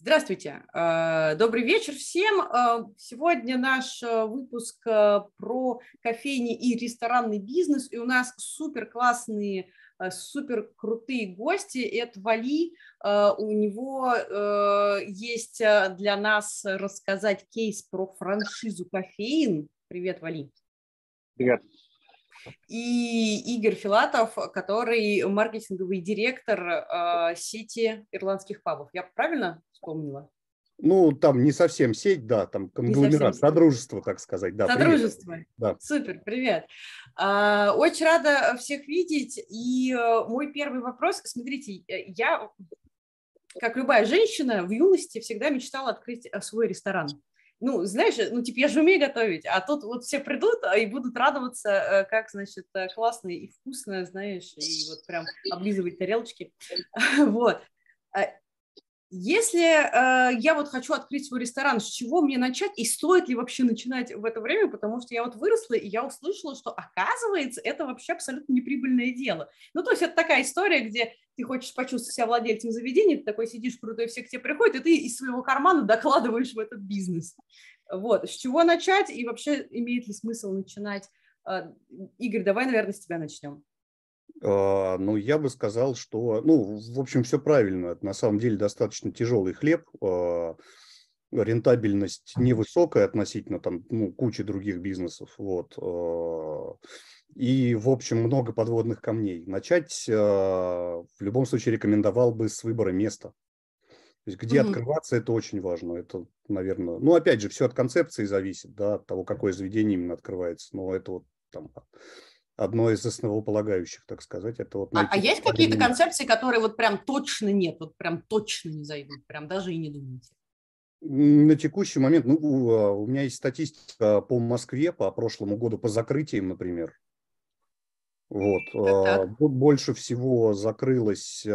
Здравствуйте, э, добрый вечер всем. Э, сегодня наш э, выпуск про кофейни и ресторанный бизнес, и у нас супер классные, супер крутые гости. Это Вали, у него есть для нас рассказать кейс про франшизу кофеин. Привет, Вали. Привет и Игорь Филатов, который маркетинговый директор э, сети ирландских пабов. Я правильно вспомнила? Ну, там не совсем сеть, да, там конгломерат, содружество, так сказать. Да, содружество. Привет. Да. Супер, привет. А, очень рада всех видеть. И э, мой первый вопрос, смотрите, я, как любая женщина, в юности всегда мечтала открыть свой ресторан ну, знаешь, ну, типа, я же умею готовить, а тут вот все придут а, и будут радоваться, э, как, значит, э, классно и вкусно, знаешь, и вот прям облизывать тарелочки, вот. Если э, я вот хочу открыть свой ресторан, с чего мне начать и стоит ли вообще начинать в это время, потому что я вот выросла и я услышала, что оказывается это вообще абсолютно неприбыльное дело. Ну то есть это такая история, где ты хочешь почувствовать себя владельцем заведения, ты такой сидишь крутой, все к тебе приходят, и ты из своего кармана докладываешь в этот бизнес. Вот, с чего начать и вообще имеет ли смысл начинать? Э, Игорь, давай, наверное, с тебя начнем. А, ну, я бы сказал, что, ну, в общем, все правильно. Это на самом деле достаточно тяжелый хлеб. А, рентабельность невысокая относительно там, ну, кучи других бизнесов. Вот. А, и, в общем, много подводных камней. Начать в любом случае рекомендовал бы с выбора места. То есть где mm-hmm. открываться, это очень важно. Это, наверное, ну, опять же, все от концепции зависит, да, от того, какое заведение именно открывается. Но это вот там одно из основополагающих, так сказать. Это вот а, а есть какие-то концепции, которые вот прям точно нет, вот прям точно не зайдут, прям даже и не думайте? На текущий момент, ну, у меня есть статистика по Москве по прошлому году по закрытиям, например. Вот. Так. Больше всего закрылось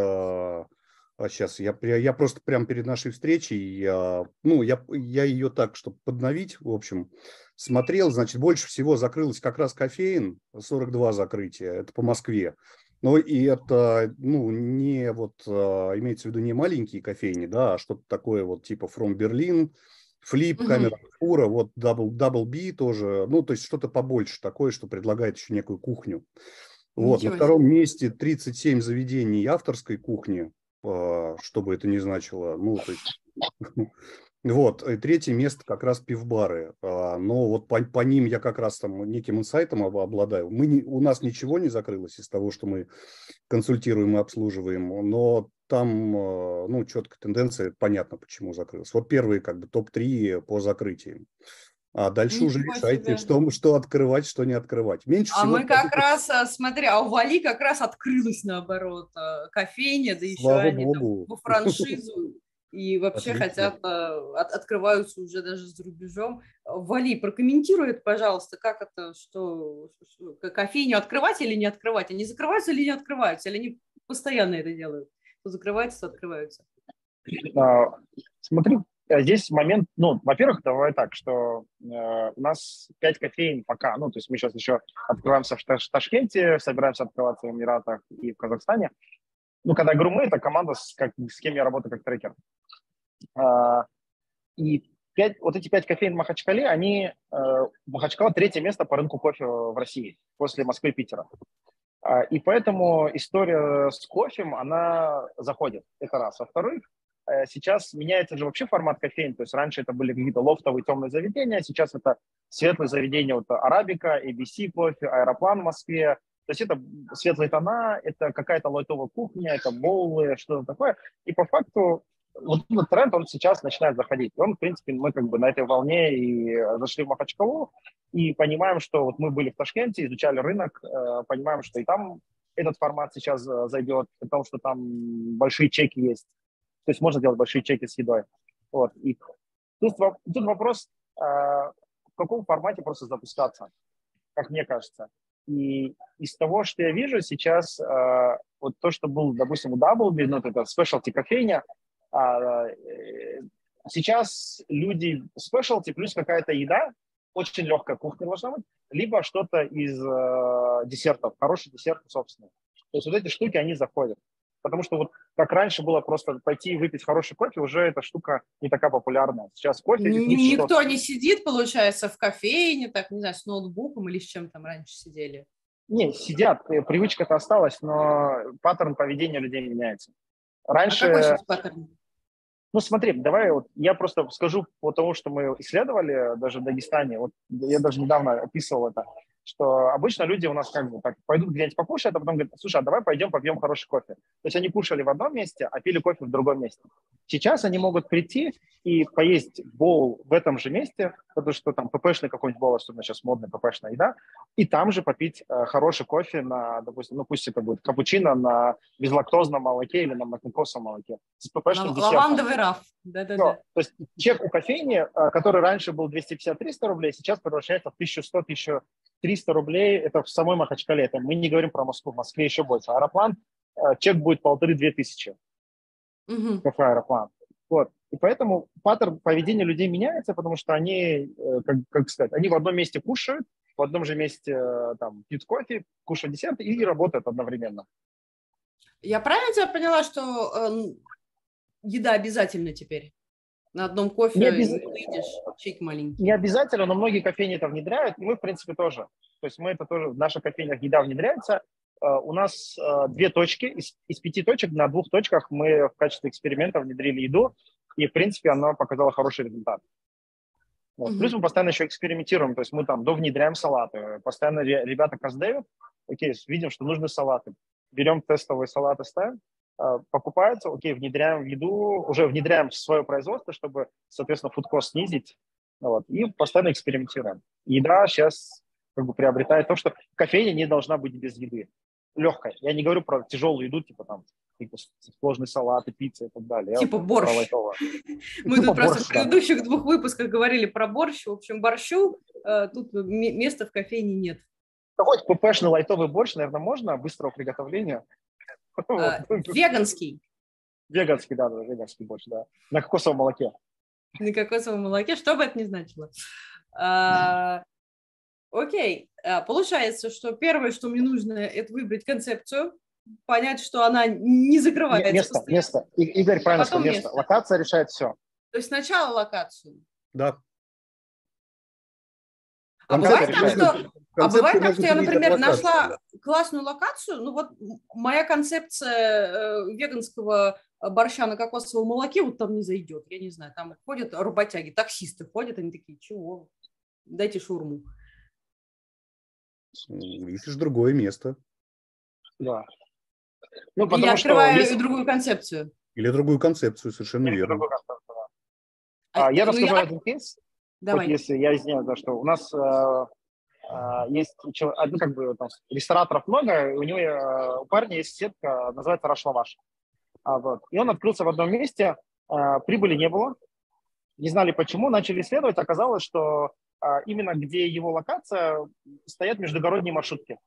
а сейчас я, я просто прямо перед нашей встречей, я, ну, я, я ее так, чтобы подновить, в общем, смотрел, значит, больше всего закрылось как раз кофеин, 42 закрытия, это по Москве. Но и это, ну, не вот, а, имеется в виду не маленькие кофейни, да, а что-то такое вот типа From Berlin, Flip, угу. камера фура, вот Double, Double B тоже, ну, то есть что-то побольше такое, что предлагает еще некую кухню. Вот, Ничего на втором месте 37 заведений авторской кухни, а, что бы это ни значило. Ну, то есть, вот, и третье место как раз пивбары. А, но вот по, по ним я как раз там неким инсайтом обладаю. Мы не, у нас ничего не закрылось из того, что мы консультируем и обслуживаем, но там, а, ну, четкая тенденция, понятно, почему закрылось. Вот первые как бы топ-3 по закрытиям. А дальше Ничего уже решайте, что, что открывать, что не открывать. Меньше а всего мы как раз, а, смотри, а у Вали как раз открылась наоборот кофейня, да еще Слава они Богу. там по франшизу и вообще Отлично. хотят, а, от, открываются уже даже за рубежом. Вали, прокомментируй это, пожалуйста, как это, что, что кофейню открывать или не открывать? Они закрываются или не открываются? Или они постоянно это делают? То закрываются, то открываются. Смотри, Э, здесь момент, ну, во-первых, давай так, что э, у нас 5 кофеин пока, ну, то есть мы сейчас еще открываемся в Ташкенте, собираемся открываться в Эмиратах и в Казахстане. Ну, когда я говорю мы, это команда, с, как, с кем я работаю как трекер. Э, и 5, вот эти 5 кофеин Махачкале, они, э, Махачкала третье место по рынку кофе в России после Москвы и Питера. Э, и поэтому история с кофе, она заходит. Это раз. Во-вторых, Э, сейчас меняется же вообще формат кофеин, то есть раньше это были какие-то лофтовые темные заведения, сейчас это светлые заведения, вот Арабика, ABC кофе, Аэроплан в Москве, то есть это светлые тона, это какая-то лайтовая кухня, это боулы, что-то такое. И по факту вот этот тренд, он сейчас начинает заходить. Он, в принципе, мы как бы на этой волне и зашли в Махачкалу, и понимаем, что вот мы были в Ташкенте, изучали рынок, э, понимаем, что и там этот формат сейчас э, зайдет, потому что там большие чеки есть то есть можно делать большие чеки с едой. Вот. И тут, тут вопрос, э, в каком формате просто запускаться, как мне кажется. И из того, что я вижу сейчас, вот то, что был, допустим, у Даблби, ну, это спешлти кофейня, сейчас люди спешлти плюс какая-то еда, очень легкая кухня должна быть, либо что-то из э, десертов, хороший десерт собственный. То есть вот эти штуки, они заходят. Потому что вот как раньше было просто пойти и выпить хороший кофе, уже эта штука не такая популярная. Сейчас кофе... Никто не сидит, получается, в кофейне, так, не знаю, с ноутбуком или с чем там раньше сидели. Не, сидят, э, привычка-то осталась, но паттерн поведения людей меняется. Раньше... А какой сейчас паттерн? Ну, смотри, давай вот я просто скажу по тому, что мы исследовали даже в Дагестане. Вот я даже недавно описывал это что обычно люди у нас как бы так пойдут где-нибудь покушать, а потом говорят, слушай, а давай пойдем попьем хороший кофе. То есть они кушали в одном месте, а пили кофе в другом месте. Сейчас они могут прийти и поесть боул в этом же месте, потому что там ППшный какой-нибудь боул, особенно сейчас модная ППшная еда, и там же попить э, хороший кофе на, допустим, ну пусть это будет капучино на безлактозном молоке или на макинкосовом молоке. С ППшным Лавандовый раф. Да-да-да. То есть чек у кофейни, э, который раньше был 250-300 рублей, сейчас превращается в 1100-1300 300 рублей, это в самой Махачкале, это мы не говорим про Москву, в Москве еще больше. Аэроплан, э, чек будет полторы-две тысячи. Угу. Кафе аэроплан. Вот. И поэтому паттерн поведения людей меняется, потому что они, э, как, как сказать, они в одном месте кушают, в одном же месте э, там пьют кофе, кушают десерт и работают одновременно. Я правильно тебя поняла, что э, еда обязательно теперь? На одном кофе не обяз... выйдешь, чек маленький. Не обязательно, но многие кофейни это внедряют, и мы, в принципе, тоже. То есть мы это тоже, в наших кофейнях еда внедряется. Uh, у нас uh, две точки, из, из пяти точек на двух точках мы в качестве эксперимента внедрили еду, и, в принципе, она показала хороший результат. Вот. Mm-hmm. Плюс мы постоянно еще экспериментируем, то есть мы там довнедряем салаты, постоянно ребята каздевят, окей, видим, что нужны салаты, берем тестовые салаты, ставим, Э, покупается, окей, внедряем в еду, уже внедряем в свое производство, чтобы, соответственно, фудкост снизить, вот, и постоянно экспериментируем. Еда сейчас как бы приобретает то, что кофейня не должна быть без еды. Легкая. Я не говорю про тяжелую еду, типа там типа сложные салаты, пицца и так далее. Типа борщ. Мы тут просто в предыдущих двух выпусках говорили про борщ. В общем, борщу э, тут места в кофейне нет. Хоть ППшный лайтовый борщ, наверное, можно, быстрого приготовления. А, веганский. Веганский, да, да, веганский больше, да. На кокосовом молоке. На кокосовом молоке, что бы это ни значило. А, окей, а, получается, что первое, что мне нужно, это выбрать концепцию, понять, что она не закрывает. Место, место. Игорь правильно сказал, место. место. Локация решает все. То есть сначала локацию. Да. А бывает так, что, а бывает так, что я, например, нашла классную локацию, ну вот моя концепция э, веганского борща на кокосовом молоке вот там не зайдет, я не знаю, там ходят работяги, таксисты ходят, они такие, чего, дайте шурму. Ищешь другое место. Да. Ну, Или открываю есть... другую концепцию. Или другую концепцию, совершенно Или верно. Концепцию, да. а, я ну, расскажу я... один кейс. Давай. Вот если я извиняюсь, да, что у нас э, э, есть ну, как бы там, рестораторов много, у него э, у парня есть сетка, называется Рашлаваш. А, вот. И он открылся в одном месте, э, прибыли не было, не знали почему, начали исследовать, оказалось, что э, именно где его локация стоят междугородние маршрутки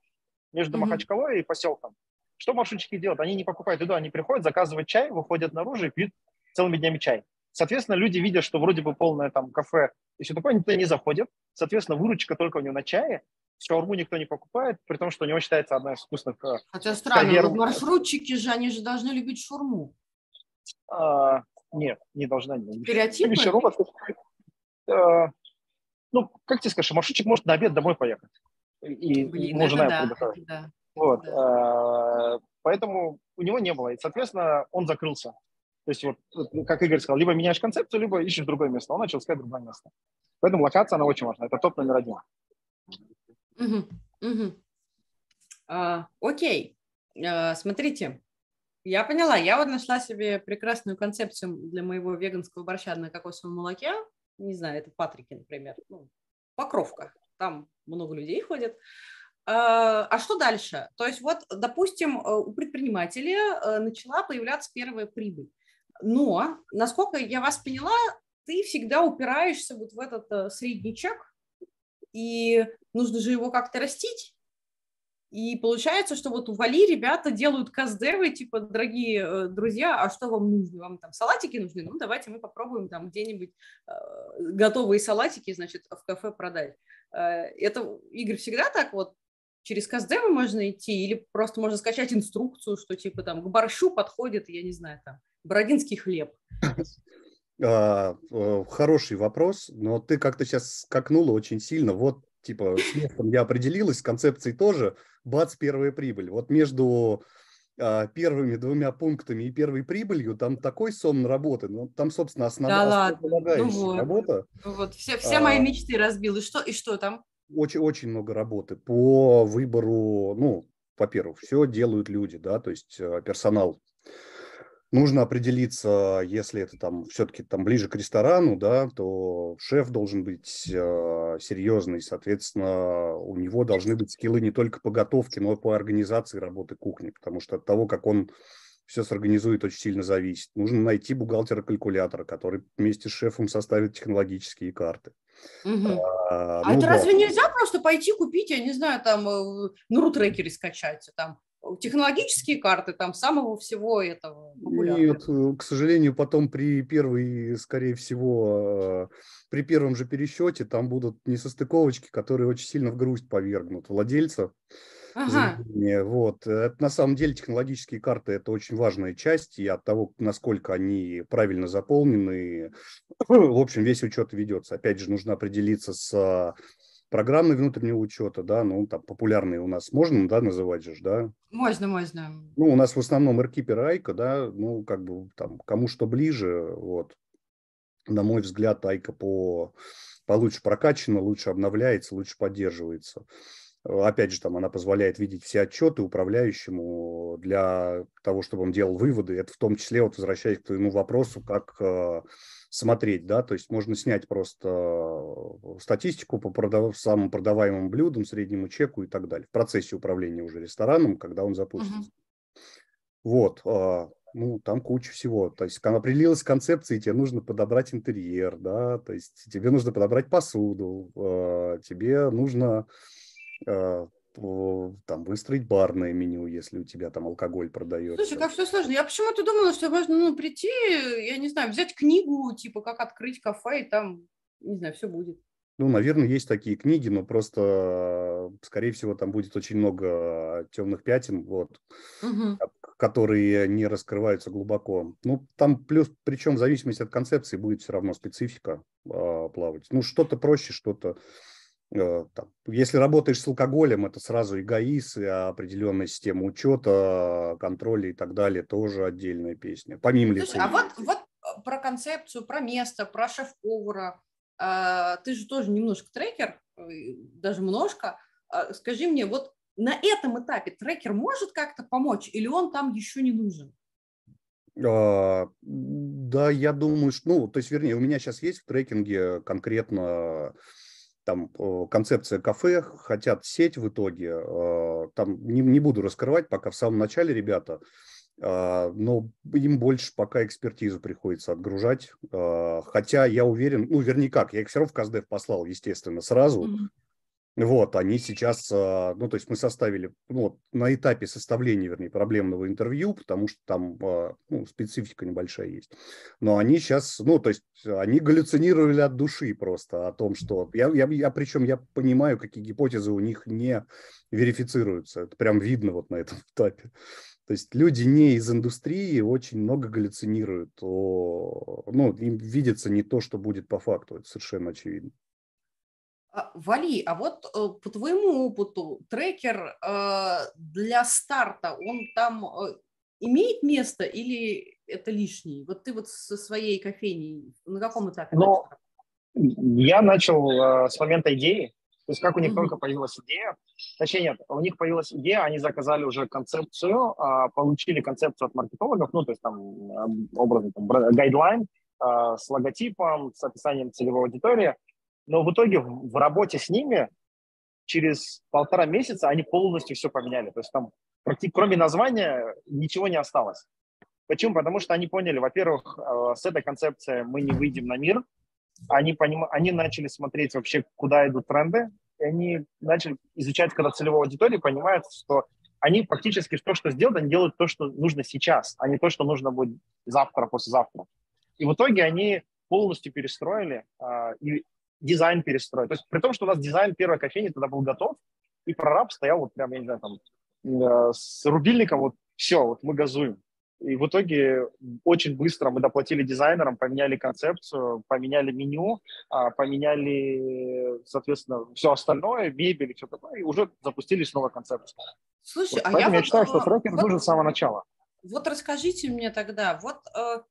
между mm-hmm. Махачкалой и поселком. Что маршрутчики делают? Они не покупают еду, они приходят, заказывают чай, выходят наружу и пьют целыми днями чай. Соответственно, люди видят, что вроде бы полное там кафе и все такое, никто не заходит. Соответственно, выручка только у него на чае. Шаурму никто не покупает, при том, что у него считается одна из вкусных э, Хотя странно, кавер... маршрутчики же, они же должны любить шаурму. А, нет, не должна. Стереотипы? А, ну, как тебе скажешь, маршрутчик может на обед домой поехать. И Блин, ему жена да, да, вот. Да. А, поэтому у него не было. И, соответственно, он закрылся. То есть, вот, как Игорь сказал, либо меняешь концепцию, либо ищешь другое место. Он начал искать другое место. Поэтому локация, она очень важна. Это топ номер один. Угу, угу. А, окей. А, смотрите, я поняла. Я вот нашла себе прекрасную концепцию для моего веганского борща на кокосовом молоке. Не знаю, это Патрики, например. Ну, покровка. Там много людей ходит. А, а что дальше? То есть вот, допустим, у предпринимателя э, начала появляться первая прибыль. Но, насколько я вас поняла, ты всегда упираешься вот в этот э, средний чек, и нужно же его как-то растить. И получается, что вот у Вали ребята делают каздевы, типа, дорогие э, друзья, а что вам нужно? Вам там салатики нужны? Ну, давайте мы попробуем там где-нибудь э, готовые салатики, значит, в кафе продать. Э, это, Игорь, всегда так вот через Каздевы можно идти или просто можно скачать инструкцию, что типа там к борщу подходит, я не знаю, там, бородинский хлеб? А, э, хороший вопрос, но ты как-то сейчас скакнула очень сильно. Вот, типа, с местом я определилась, с концепцией тоже. Бац, первая прибыль. Вот между а, первыми двумя пунктами и первой прибылью там такой сон работы. Ну, там, собственно, основная, да основополагающая ну вот. работа. Ну вот, все, все а, мои мечты разбил. И что, и что там? Очень, очень много работы по выбору, ну, во-первых, все делают люди, да, то есть э, персонал. Нужно определиться, если это там все-таки там ближе к ресторану, да, то шеф должен быть э, серьезный, соответственно, у него должны быть скиллы не только по готовке, но и по организации работы кухни, потому что от того, как он все сорганизует, очень сильно зависит. Нужно найти бухгалтера-калькулятора, который вместе с шефом составит технологические карты. Угу. А, а ну, это да. разве нельзя просто пойти купить, я не знаю, там э, на рутрекере скачать, там технологические карты там самого всего этого популярного? Нет, э, к сожалению, потом при первой, скорее всего, э, при первом же пересчете там будут несостыковочки, которые очень сильно в грусть повергнут владельца. Ага. Вот. Это, на самом деле технологические карты – это очень важная часть, и от того, насколько они правильно заполнены, в общем, весь учет ведется. Опять же, нужно определиться с программы внутреннего учета, да, ну, там популярные у нас можно, да, называть же, да? Можно, можно. Ну, у нас в основном Эркипер Айка, да, ну, как бы там кому что ближе, вот. На мой взгляд, Айка по получше прокачана, лучше обновляется, лучше поддерживается. Опять же, там она позволяет видеть все отчеты управляющему для того, чтобы он делал выводы. Это в том числе, вот возвращаясь к твоему вопросу, как э, смотреть, да, то есть можно снять просто э, статистику по продав... самым продаваемым блюдам, среднему чеку и так далее в процессе управления уже рестораном, когда он запустится. Uh-huh. Вот, а, ну, там куча всего. То есть, когда определилась концепция, тебе нужно подобрать интерьер, да, то есть тебе нужно подобрать посуду, а, тебе нужно там выстроить барное меню, если у тебя там алкоголь продается. Слушай, как все сложно. Я почему-то думала, что можно ну, прийти, я не знаю, взять книгу, типа, как открыть кафе, и там, не знаю, все будет. Ну, наверное, есть такие книги, но просто, скорее всего, там будет очень много темных пятен, вот, угу. которые не раскрываются глубоко. Ну, там плюс, причем в зависимости от концепции будет все равно специфика э, плавать. Ну, что-то проще, что-то Э, там, если работаешь с алкоголем, это сразу и ГАИС, и определенная система учета, контроля и так далее, тоже отдельная песня, помимо Слушай, а вот, вот э, про концепцию, про место, про шеф-повара, э, ты же тоже немножко трекер, даже немножко. Скажи мне, вот на этом этапе трекер может как-то помочь или он там еще не нужен? А, да, я думаю, что, ну, то есть, вернее, у меня сейчас есть в трекинге конкретно там концепция кафе, хотят сеть в итоге, а, там не, не буду раскрывать пока в самом начале ребята, а, но им больше пока экспертизу приходится отгружать, а, хотя я уверен, ну вернее как, я их все равно в КСДФ послал, естественно, сразу, mm-hmm. Вот, они сейчас, а, ну, то есть мы составили, ну, вот, на этапе составления, вернее, проблемного интервью, потому что там, а, ну, специфика небольшая есть. Но они сейчас, ну, то есть они галлюцинировали от души просто о том, что... Я, я, я причем я понимаю, какие гипотезы у них не верифицируются. Это прям видно вот на этом этапе. То есть люди не из индустрии очень много галлюцинируют. О, ну, им видится не то, что будет по факту. Это совершенно очевидно. А, Вали, а вот э, по твоему опыту трекер э, для старта, он там э, имеет место или это лишний? Вот ты вот со своей кофейней на каком этапе? Ну, я начал с момента идеи, то есть как у них mm-hmm. только появилась идея, точнее нет, у них появилась идея, они заказали уже концепцию, а, получили концепцию от маркетологов, ну то есть там образно там гайдлайн с логотипом, с описанием целевой аудитории, но в итоге в, работе с ними через полтора месяца они полностью все поменяли. То есть там кроме названия ничего не осталось. Почему? Потому что они поняли, во-первых, э, с этой концепцией мы не выйдем на мир. Они, поним... они начали смотреть вообще, куда идут тренды. И они начали изучать, когда целевую аудиторию, понимают, что они практически то, что сделают, они делают то, что нужно сейчас, а не то, что нужно будет завтра, послезавтра. И в итоге они полностью перестроили, э, и дизайн перестроить. То есть при том, что у нас дизайн первой кофейни тогда был готов, и прораб стоял вот прям, я не знаю, там, э, с рубильником, вот все, вот мы газуем. И в итоге очень быстро мы доплатили дизайнерам, поменяли концепцию, поменяли меню, а, поменяли, соответственно, все остальное, мебель и все такое, и уже запустили снова концепцию. Слушай, вот, а я, вот, считаю, что трекер вот, нужен с самого начала. Вот расскажите мне тогда, вот э,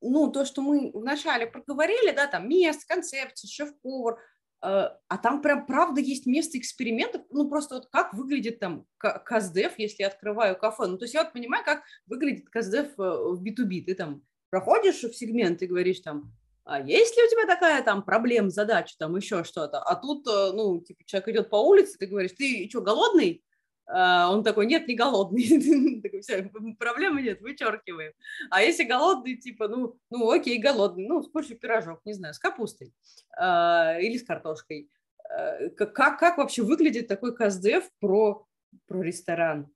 ну, то, что мы вначале проговорили, да, там место, концепция, шеф-повар, Э, а там прям правда есть место экспериментов, ну просто вот как выглядит там каздев, если я открываю кафе, ну то есть я вот понимаю, как выглядит каздев э, в B2B, ты там проходишь в сегмент и говоришь там, а есть ли у тебя такая там проблема, задача, там еще что-то, а тут, э, ну, типа, человек идет по улице, ты говоришь, ты что, голодный? А, он такой, нет, не голодный. такой, все, проблемы нет, вычеркиваем. А если голодный, типа, ну, ну окей, голодный, ну, скушай пирожок, не знаю, с капустой а, или с картошкой. А, как, как вообще выглядит такой каздев про, про ресторан?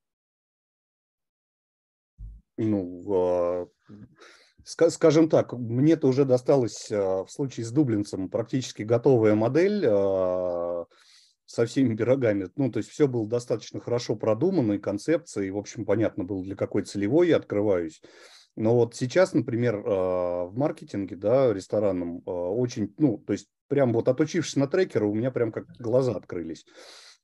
Ну, скажем так, мне-то уже досталось в случае с Дублинцем практически готовая модель со всеми пирогами. Ну, то есть все было достаточно хорошо продумано, и концепция, и, в общем, понятно было, для какой целевой я открываюсь. Но вот сейчас, например, а, в маркетинге, да, ресторанном, а, очень, ну, то есть прям вот отучившись на трекера, у меня прям как глаза открылись.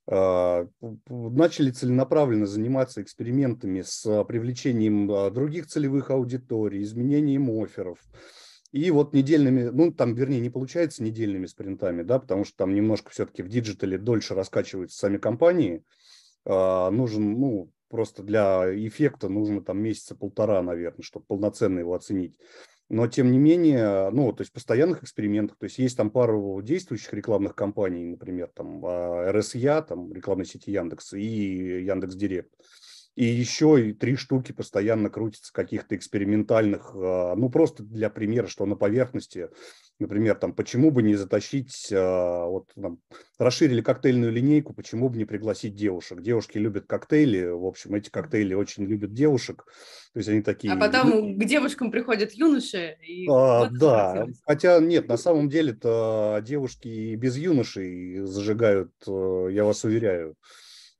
А, начали целенаправленно заниматься экспериментами с привлечением других целевых аудиторий, изменением офферов, и вот недельными, ну, там, вернее, не получается недельными спринтами, да, потому что там немножко все-таки в диджитале дольше раскачиваются сами компании. А, нужен, ну, просто для эффекта нужно там месяца полтора, наверное, чтобы полноценно его оценить. Но, тем не менее, ну, то есть постоянных экспериментов, то есть есть там пару действующих рекламных кампаний, например, там РСЯ, там рекламной сети Яндекс и Яндекс Директ и еще и три штуки постоянно крутятся каких-то экспериментальных, а, ну просто для примера, что на поверхности, например, там, почему бы не затащить, а, вот там, расширили коктейльную линейку, почему бы не пригласить девушек. Девушки любят коктейли, в общем, эти коктейли очень любят девушек, то есть они такие... А потом к девушкам приходят юноши. И а, вот да, хотя нет, на самом деле-то девушки без юношей зажигают, э, я вас уверяю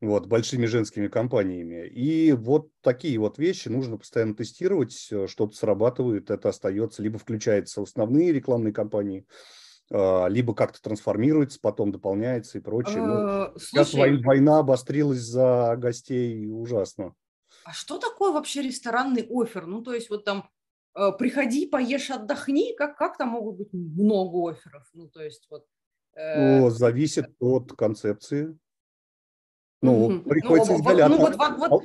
вот, большими женскими компаниями. И вот такие вот вещи нужно постоянно тестировать, э, что-то срабатывает, это остается, либо включается в основные рекламные кампании, а, либо как-то трансформируется, потом дополняется и прочее. Ну, а, сейчас война обострилась за гостей ужасно. А что такое вообще ресторанный офер? Ну, то есть вот там э, приходи, поешь, отдохни, как, как там могут быть много офферов? Ну, то есть вот... Э... О, зависит от концепции. Ну, mm-hmm. приходится ну, изгаляться. Ну, вот, вот, вот.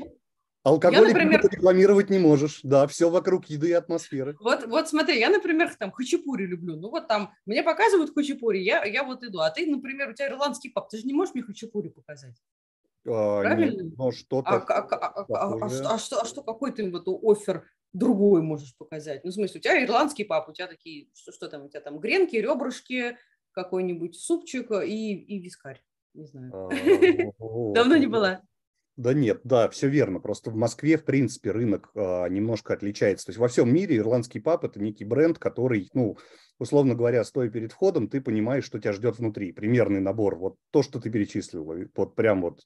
Алкоголь например, рекламировать не можешь, да, все вокруг еды и атмосферы. Вот, вот смотри, я, например, там хачапури люблю, ну вот там мне показывают хачапури, я, я вот иду, а ты, например, у тебя ирландский пап, ты же не можешь мне хачапури показать? А, Правильно? Нет, но что-то а, а, а, а, а, а, что, а что, какой ты вот офер другой можешь показать? Ну, в смысле, у тебя ирландский пап, у тебя такие, что, что там, у тебя там гренки, ребрышки, какой-нибудь супчик и, и вискарь не знаю. А, Давно не была. Да нет, да, все верно. Просто в Москве, в принципе, рынок а, немножко отличается. То есть во всем мире ирландский паб – это некий бренд, который, ну, условно говоря, стоя перед входом, ты понимаешь, что тебя ждет внутри. Примерный набор. Вот то, что ты перечислил. Вот прям вот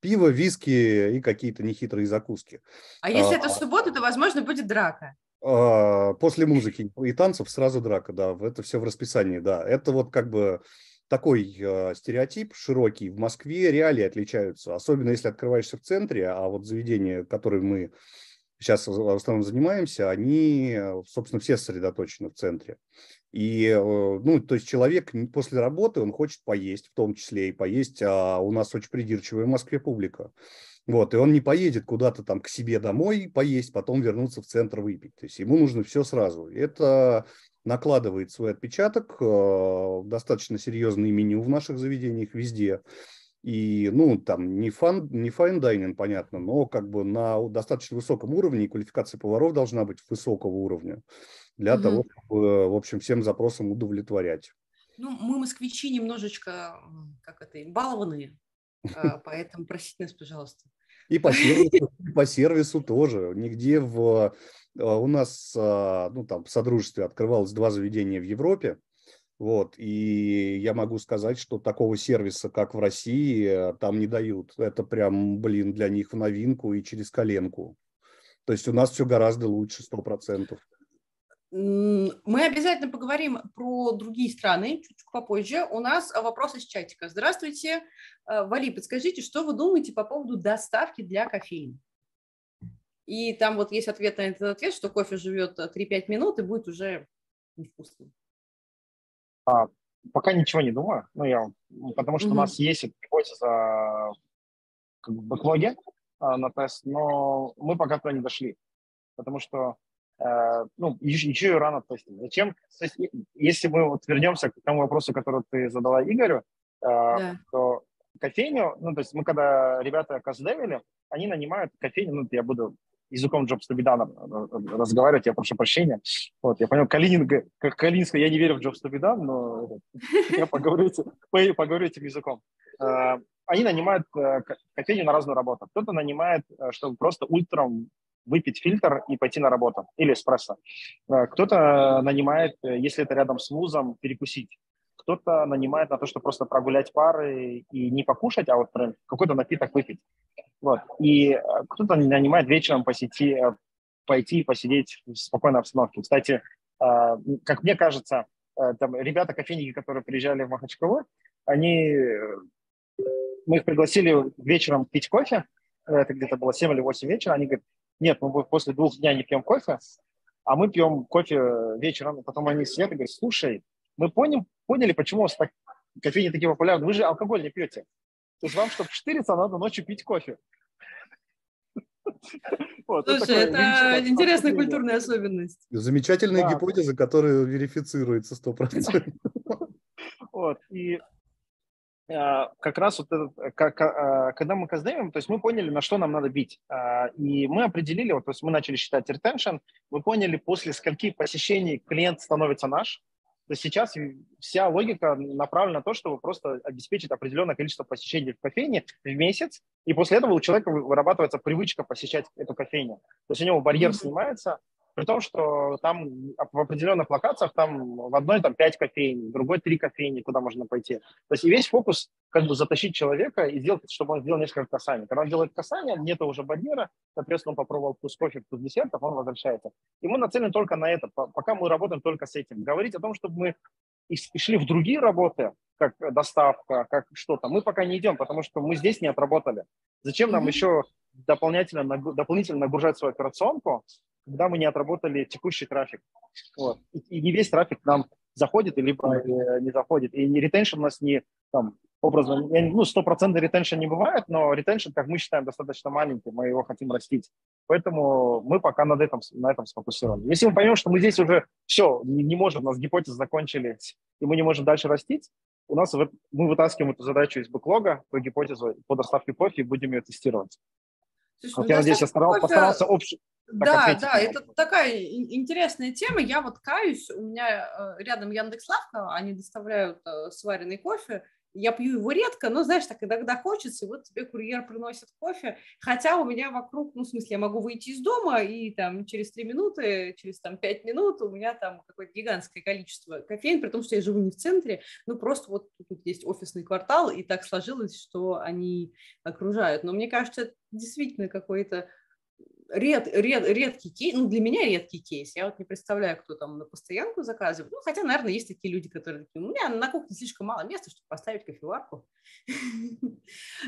пиво, виски и какие-то нехитрые закуски. А если а, это суббота, то, возможно, будет драка. А, после музыки и танцев сразу драка, да. Это все в расписании, да. Это вот как бы такой э, стереотип широкий. В Москве реалии отличаются, особенно если открываешься в центре, а вот заведения, которые мы сейчас в основном занимаемся, они, собственно, все сосредоточены в центре. И, э, ну, то есть человек после работы, он хочет поесть, в том числе и поесть, а у нас очень придирчивая в Москве публика. Вот, и он не поедет куда-то там к себе домой поесть, потом вернуться в центр выпить. То есть ему нужно все сразу. Это накладывает свой отпечаток, э, достаточно серьезные меню в наших заведениях везде. И, ну, там не, фан, не fine dining, понятно, но как бы на достаточно высоком уровне, и квалификация поваров должна быть высокого уровня для угу. того, чтобы, в общем, всем запросам удовлетворять. Ну, мы, москвичи, немножечко, как это, балованные, а, поэтому просите нас, пожалуйста. И по сервису, по сервису тоже. Нигде в... А, у нас, а, ну, там, в Содружестве открывалось два заведения в Европе. Вот, и я могу сказать, что такого сервиса, как в России, там не дают. Это прям, блин, для них в новинку и через коленку. То есть у нас все гораздо лучше, сто процентов. Мы обязательно поговорим про другие страны чуть попозже. У нас вопрос из чатика. Здравствуйте. Э, Вали, подскажите, что вы думаете по поводу доставки для кофеин? И там вот есть ответ на этот ответ, что кофе живет 3-5 минут и будет уже невкусным. А, пока ничего не думаю, ну, я, потому что mm-hmm. у нас есть гипотеза как бы, в бэклоге а, на тест, но мы пока туда не дошли, потому что Э, ну, еще, еще и рано тестить. Зачем? То есть, если мы вот вернемся к тому вопросу, который ты задала Игорю, э, да. то кофейню, ну, то есть мы когда ребята каздевили, они нанимают кофейню, ну, я буду языком Джобс Табидана разговаривать, я прошу прощения. Вот, я понял, Калинин, как Калининская, я не верю в Джобс Табидан, но я поговорю, поговорю этим языком. Э, они нанимают кофейню на разную работу. Кто-то нанимает, чтобы просто утром выпить фильтр и пойти на работу или эспрессо. Э, кто-то нанимает, э, если это рядом с вузом, перекусить. Кто-то нанимает на то, чтобы просто прогулять пары и не покушать, а вот какой-то напиток выпить. Вот. И э, кто-то нанимает вечером по сети, пойти и посидеть в спокойной обстановке. Кстати, как мне кажется, там ребята, кофейники, которые приезжали в Махачкалу, они, мы их пригласили вечером пить кофе, это где-то было 7 или 8 вечера, они говорят, нет, мы после двух дня не пьем кофе, а мы пьем кофе вечером, потом они сидят и говорят, слушай, мы поняли, поняли, почему у вас так, кофейни такие популярны, вы же алкоголь не пьете. То есть вам, чтобы штыриться, надо ночью пить кофе. Вот, Слушай, это, это интересная культурная особенность. Замечательная да. гипотеза, которая верифицируется 100%. Вот, и как раз вот этот, как, а, когда мы каздевим, то есть мы поняли, на что нам надо бить. А, и мы определили, вот, то есть мы начали считать retention, мы поняли, после скольки посещений клиент становится наш. То есть сейчас вся логика направлена на то, чтобы просто обеспечить определенное количество посещений в кофейне в месяц, и после этого у человека вырабатывается привычка посещать эту кофейню. То есть у него барьер снимается, при том, что там в определенных локациях там в одной там пять кофейни, в другой три кофейни, куда можно пойти. То есть и весь фокус как бы затащить человека и сделать, чтобы он сделал несколько касаний. Когда он делает касание, нет уже барьера, соответственно, он попробовал вкус кофе, вкус десертов, он возвращается. И мы нацелены только на это, пока мы работаем только с этим. Говорить о том, чтобы мы и шли в другие работы, как доставка, как что-то, мы пока не идем, потому что мы здесь не отработали. Зачем нам mm-hmm. еще дополнительно, дополнительно нагружать свою операционку, когда мы не отработали текущий трафик. Вот. И, и не весь трафик нам заходит, либо э, не заходит. И не ретеншн у нас не там, образно, ну, стопроцентный ретеншн не бывает, но ретеншн, как мы считаем, достаточно маленький, мы его хотим растить. Поэтому мы пока над этим, на этом сфокусированы. Если мы поймем, что мы здесь уже все, не, не можем, у нас гипотезы закончились, и мы не можем дальше растить, у нас мы вытаскиваем эту задачу из бэклога, по гипотезу по доставке кофе и будем ее тестировать. Слушай, вот ну, я надеюсь, я старался, кофе... постарался общий, да, да, это такая интересная тема. Я вот каюсь, у меня э, рядом Яндекс Лавка, они доставляют э, сваренный кофе. Я пью его редко, но, знаешь, так иногда хочется, и вот тебе курьер приносит кофе, хотя у меня вокруг, ну, в смысле, я могу выйти из дома, и там через три минуты, через там пять минут у меня там какое-то гигантское количество кофеин, при том, что я живу не в центре, ну, просто вот тут есть офисный квартал, и так сложилось, что они окружают. Но мне кажется, это действительно какой-то ред, ред, редкий кейс, ну, для меня редкий кейс. Я вот не представляю, кто там на постоянку заказывает. Ну, хотя, наверное, есть такие люди, которые такие, у меня на кухне слишком мало места, чтобы поставить кофеварку.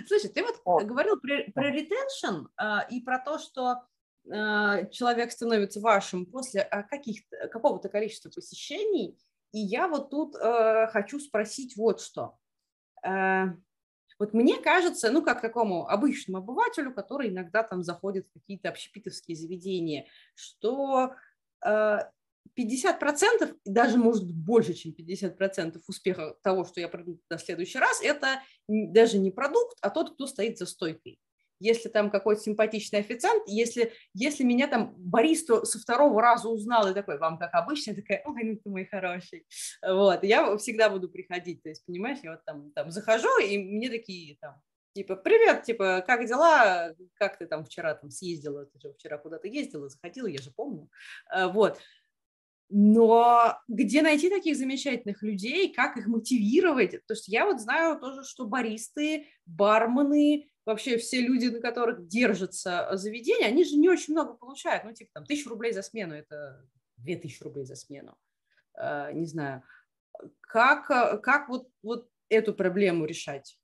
Слушай, ты вот говорил про ретеншн а, и про то, что а, человек становится вашим после каких-то, какого-то количества посещений. И я вот тут хочу спросить вот что. Вот мне кажется, ну, как такому обычному обывателю, который иногда там заходит в какие-то общепитовские заведения, что 50%, э, даже, может быть, больше, чем 50% успеха того, что я приду на следующий раз, это даже не продукт, а тот, кто стоит за стойкой если там какой-то симпатичный официант, если, если меня там бариста со второго раза узнал и такой, вам как обычно, такая, ой, ну ты мой хороший, вот, я всегда буду приходить, то есть, понимаешь, я вот там, там захожу, и мне такие там, типа, привет, типа, как дела, как ты там вчера там съездила, ты же вчера куда-то ездила, заходила, я же помню, э, вот, но где найти таких замечательных людей, как их мотивировать? То есть я вот знаю тоже, что баристы, бармены, вообще все люди, на которых держится заведение, они же не очень много получают. Ну, типа там тысячу рублей за смену, это две тысячи рублей за смену. Uh, не знаю. Как, как вот, вот эту проблему решать?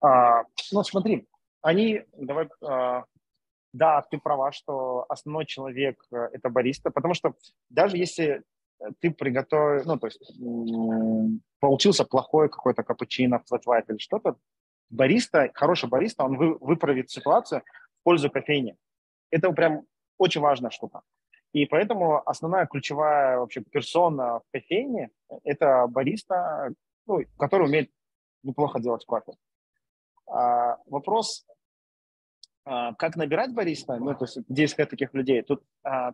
А, ну, смотри, они, давай, а, да, ты права, что основной человек э, – это бариста, потому что даже если ты приготовил, ну, то есть получился плохой какой-то капучино, флэт или что-то, бариста, хороший бариста, он вы, выправит ситуацию в пользу кофейни. Это прям очень важная штука. И поэтому основная ключевая вообще персона в кофейне – это бариста, ну, который умеет неплохо делать кофе. А, вопрос как набирать бариста, ну, то есть где искать таких людей, тут, а,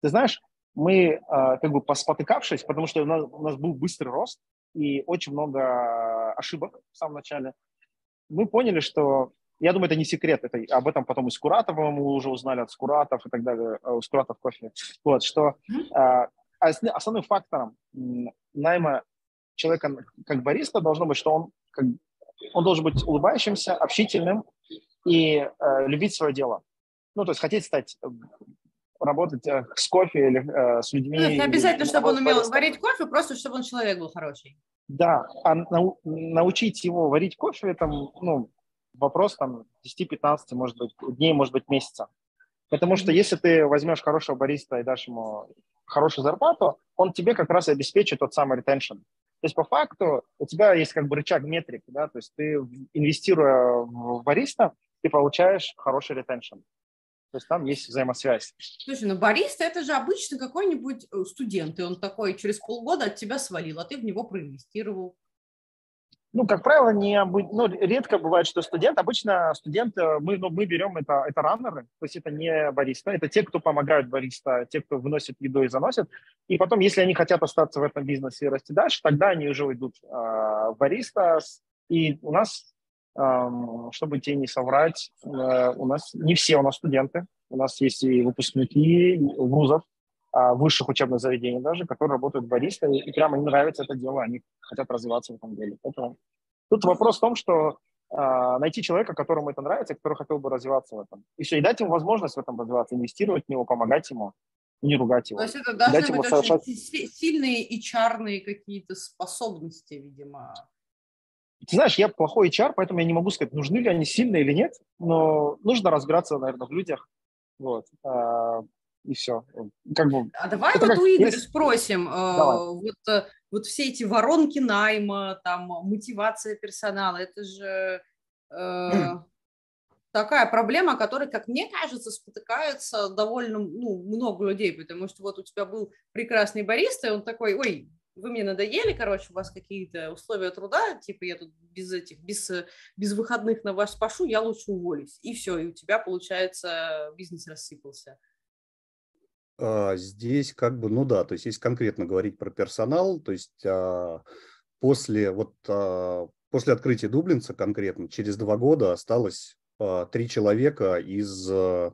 ты знаешь, мы а, как бы поспотыкавшись, потому что у нас, у нас был быстрый рост и очень много ошибок в самом начале, мы поняли, что, я думаю, это не секрет, это об этом потом и с Куратовым мы уже узнали от Скуратов и так далее, у Скуратов кофе, вот, что основным фактором найма человека как бариста должно быть, что он, как, он должен быть улыбающимся, общительным, и э, любить свое дело. Ну, то есть хотеть стать, э, работать э, с кофе или э, с людьми. Ну, не обязательно, чтобы он умел варить кофе, просто чтобы он человек был хороший. Да, а нау- научить его варить кофе, это, ну, вопрос там 10-15, может быть, дней, может быть, месяца. Потому что если ты возьмешь хорошего бариста и дашь ему хорошую зарплату, он тебе как раз и обеспечит тот самый ретеншн. То есть по факту у тебя есть как бы рычаг метрик, да, то есть ты инвестируя в бариста, ты получаешь хороший ретеншн. То есть там есть взаимосвязь. Слушай, ну бариста это же обычно какой-нибудь э, студент, и он такой через полгода от тебя свалил, а ты в него проинвестировал. Ну, как правило, не ну, редко бывает, что студент. Обычно студент, э, мы, ну, мы берем это, это раннеры, то есть это не бариста, это те, кто помогают бариста, те, кто выносит еду и заносит. И потом, если они хотят остаться в этом бизнесе и расти дальше, тогда они уже уйдут э, в бариста. И у нас чтобы тебе не соврать, э, у нас не все у нас студенты, у нас есть и выпускники вузов, а, высших учебных заведений даже, которые работают баристой, и прямо им нравится это дело, они хотят развиваться в этом деле. Поэтому тут вопрос в том, что а, найти человека, которому это нравится, который хотел бы развиваться в этом. И все, и дать ему возможность в этом развиваться, инвестировать в него, помогать ему, не ругать его. То есть это должны дать быть очень сильные и чарные какие-то способности, видимо. Ты знаешь, я плохой HR, поэтому я не могу сказать, нужны ли они сильные или нет, но нужно разбираться, наверное, в людях. Вот. А, и все. Как бы, а давай вот у Игоря есть... спросим. А, давай. Вот, э, вот все эти воронки найма, там, мотивация персонала, это же э, такая проблема, которой, как мне кажется, спотыкаются довольно ну, много людей, потому что вот у тебя был прекрасный бариста, и он такой, ой, вы мне надоели, короче, у вас какие-то условия труда, типа я тут без этих, без, без выходных на вас пашу, я лучше уволюсь. И все, и у тебя, получается, бизнес рассыпался. А, здесь как бы, ну да, то есть если конкретно говорить про персонал, то есть а, после, вот, а, после открытия Дублинца конкретно, через два года осталось три человека из, а,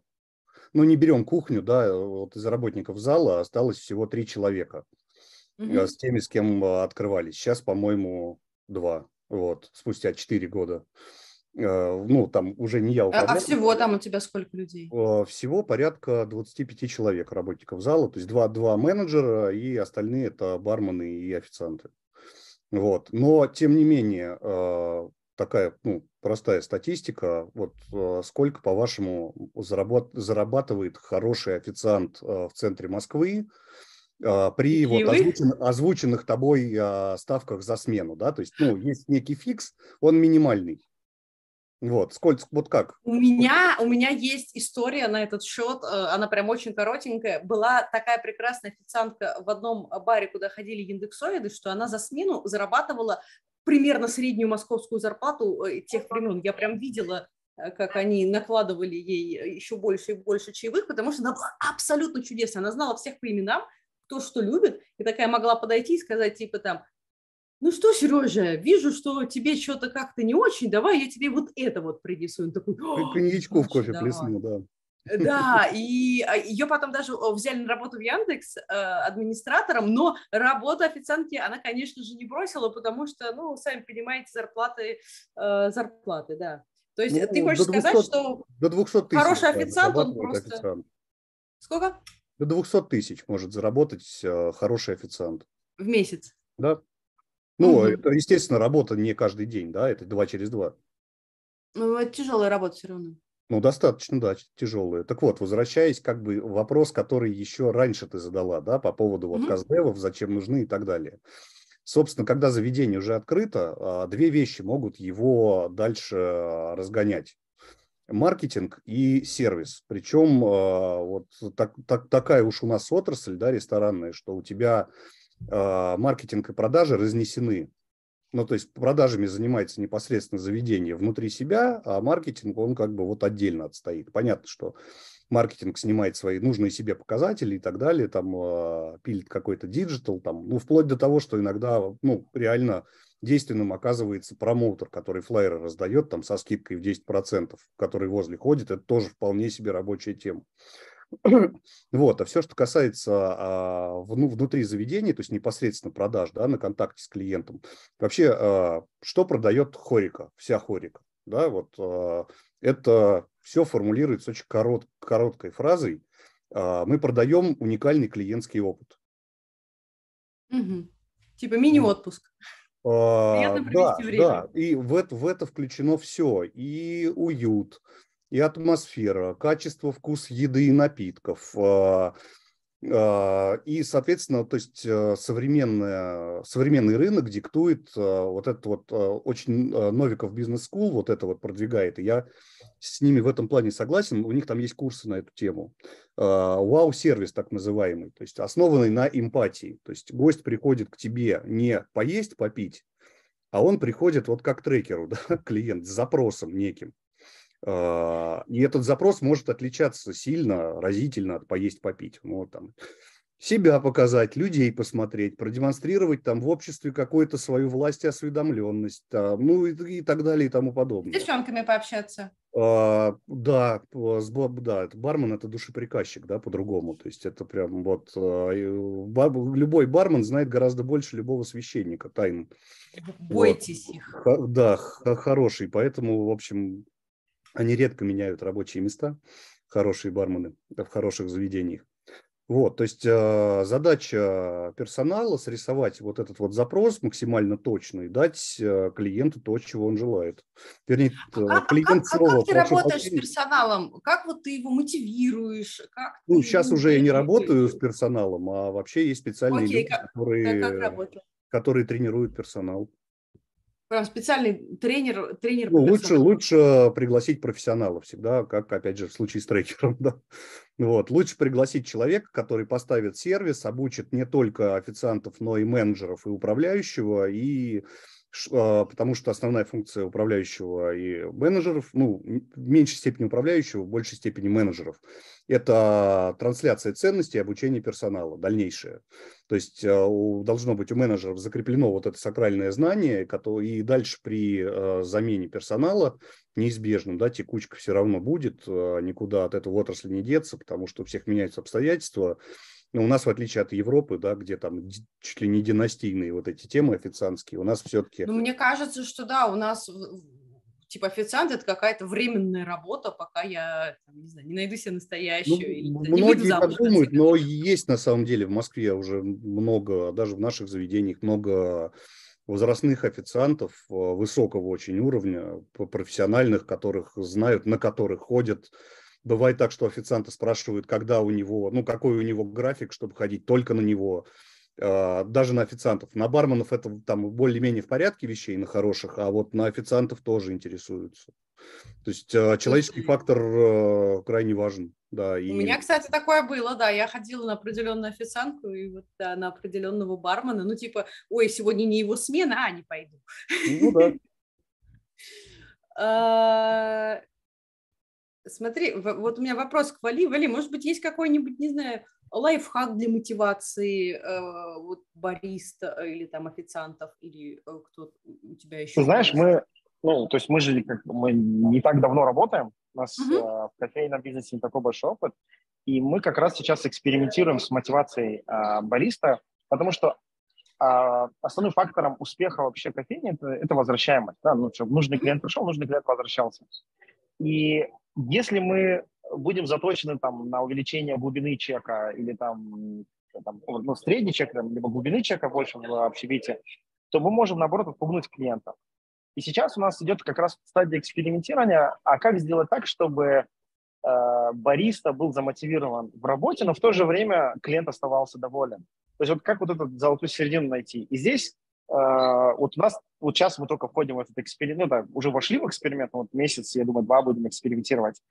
ну не берем кухню, да, вот из работников зала осталось всего три человека угу. с теми, с кем а, открывались. Сейчас, по-моему, два, вот, спустя четыре года. Э, ну, там уже не я управляю. А, а всего там у тебя сколько людей? Всего порядка 25 человек работников зала, то есть два, два менеджера и остальные это бармены и официанты. Вот. Но, тем не менее, такая ну, простая статистика. Вот сколько, по-вашему, зарабатывает хороший официант в центре Москвы а, при вот озвучен, озвученных тобой а, ставках за смену, да, то есть, ну, есть некий фикс, он минимальный. Вот, сколько, вот как? У меня, у меня есть история на этот счет, э, она прям очень коротенькая. Была такая прекрасная официантка в одном баре, куда ходили индексоиды, что она за смену зарабатывала примерно среднюю московскую зарплату э, тех времен. Я прям видела э, как они накладывали ей еще больше и больше чаевых, потому что она была абсолютно чудесная. Она знала всех по именам, кто что любит, и такая могла подойти и сказать, типа там, ну что, Сережа, вижу, что тебе что-то как-то не очень, давай я тебе вот это вот принесу. Он такой, коньячку в кофе плесну, да. Да, и а, ее потом даже взяли на работу в Яндекс э, администратором, но работу официантки она, конечно же, не бросила, потому что, ну, сами понимаете, зарплаты, э, зарплаты, да. То есть ну, ты хочешь 200, сказать, что до 200 тысяч хороший официант, он просто... Официант. Сколько? До 200 тысяч может заработать э, хороший официант. В месяц? Да. Ну, угу. это, естественно, работа не каждый день, да, это два через два. Ну, это тяжелая работа все равно. Ну, достаточно, да, тяжелые. Так вот, возвращаясь как бы вопрос, который еще раньше ты задала, да, по поводу вот mm-hmm. каздевов, зачем нужны и так далее. Собственно, когда заведение уже открыто, а, две вещи могут его дальше а, разгонять. Маркетинг и сервис. Причем а, вот так, так, такая уж у нас отрасль, да, ресторанная, что у тебя маркетинг и продажи разнесены. Ну, то есть продажами занимается непосредственно заведение внутри себя, а маркетинг, он как бы вот отдельно отстоит. Понятно, что маркетинг снимает свои нужные себе показатели и так далее, там э, пилит какой-то диджитал, там, ну, вплоть до того, что иногда, ну, реально действенным оказывается промоутер, который флайеры раздает там со скидкой в 10%, который возле ходит, это тоже вполне себе рабочая тема. Вот, а все, что касается а, ну, внутри заведения, то есть непосредственно продаж, да, на контакте с клиентом, вообще, а, что продает хорика, вся хорика, да, вот а, это все формулируется очень корот, короткой фразой. А, мы продаем уникальный клиентский опыт. Угу. Типа мини-отпуск. А, да, время. да, и в это, в это включено все, и уют, и атмосфера, качество, вкус еды и напитков. А, а, и, соответственно, то есть э, современный рынок диктует э, вот этот вот э, очень Новиков бизнес скул вот это вот продвигает. И я с ними в этом плане согласен. У них там есть курсы на эту тему. Вау-сервис так называемый, то есть основанный на эмпатии. То есть гость приходит к тебе не поесть, попить, а он приходит вот как трекеру, да, клиент с запросом неким. А, и этот запрос может отличаться сильно, разительно от поесть, попить. Ну, там, себя показать, людей посмотреть, продемонстрировать там в обществе какую-то свою власть и осведомленность, там, ну и, и так далее и тому подобное. С девчонками пообщаться. А, да, с, да, это бармен это душеприказчик, да, по-другому. То есть это прям вот а, любой бармен знает гораздо больше любого священника тайн. Бойтесь вот. их. Да, хороший. Поэтому, в общем, они редко меняют рабочие места, хорошие бармены в хороших заведениях. Вот, то есть э, задача персонала срисовать вот этот вот запрос максимально точно и дать э, клиенту то, чего он желает. Вернее, а, э, клиент а, снова... А как ты работаешь с персоналом? Как вот ты его мотивируешь? Как ну, сейчас уже я не работаю с персоналом, а вообще есть специальные Окей, люди, как, которые, как которые тренируют персонал. Прям специальный тренер, тренер. Ну, лучше, лучше пригласить профессионала всегда, как, опять же, в случае с трекером. Да. Вот. Лучше пригласить человека, который поставит сервис, обучит не только официантов, но и менеджеров и управляющего, и потому что основная функция управляющего и менеджеров, ну, в меньшей степени управляющего, в большей степени менеджеров, это трансляция ценностей и обучение персонала, дальнейшее. То есть а, должно быть у менеджеров закреплено вот это сакральное знание, и дальше при а, замене персонала неизбежным, да, текучка все равно будет, никуда от этого отрасли не деться, потому что у всех меняются обстоятельства, но у нас, в отличие от Европы, да, где там чуть ли не династийные вот эти темы официантские, у нас все-таки... Ну, мне кажется, что да, у нас типа официант это какая-то временная работа, пока я там, не знаю, не найду себе настоящую. Ну, многие так думают, но есть на самом деле в Москве уже много, даже в наших заведениях много возрастных официантов э, высокого очень уровня, профессиональных, которых знают, на которых ходят Бывает так, что официанты спрашивают, когда у него, ну, какой у него график, чтобы ходить только на него, а, даже на официантов. На барменов это там более-менее в порядке вещей, на хороших, а вот на официантов тоже интересуются. То есть а, человеческий фактор а, крайне важен. Да, и... У меня, кстати, такое было, да, я ходила на определенную официантку и вот да, на определенного бармена, ну типа, ой, сегодня не его смена, а не пойду. Ну да. Смотри, вот у меня вопрос к Вали. Вали, может быть, есть какой-нибудь, не знаю, лайфхак для мотивации э, вот бариста э, или там официантов, или э, кто у тебя еще? Ты знаешь, мы, ну, то есть мы же как, мы не так давно работаем, У нас угу. в кофейном бизнесе не такой большой опыт. И мы как раз сейчас экспериментируем с мотивацией а, бариста, потому что а, основным фактором успеха вообще кофейни это, это возвращаемость. Да? Ну, чтобы нужный клиент пришел, нужный клиент возвращался. И если мы будем заточены там, на увеличение глубины чека или там, там ну, средний чек, там, либо глубины чека больше в общепите, то мы можем, наоборот, отпугнуть клиента. И сейчас у нас идет как раз стадия экспериментирования, а как сделать так, чтобы э, бариста был замотивирован в работе, но в то же время клиент оставался доволен. То есть вот как вот эту золотую середину найти? И здесь вот у нас, вот сейчас мы только входим в этот эксперимент, ну да, уже вошли в эксперимент, вот месяц, я думаю, два будем экспериментировать.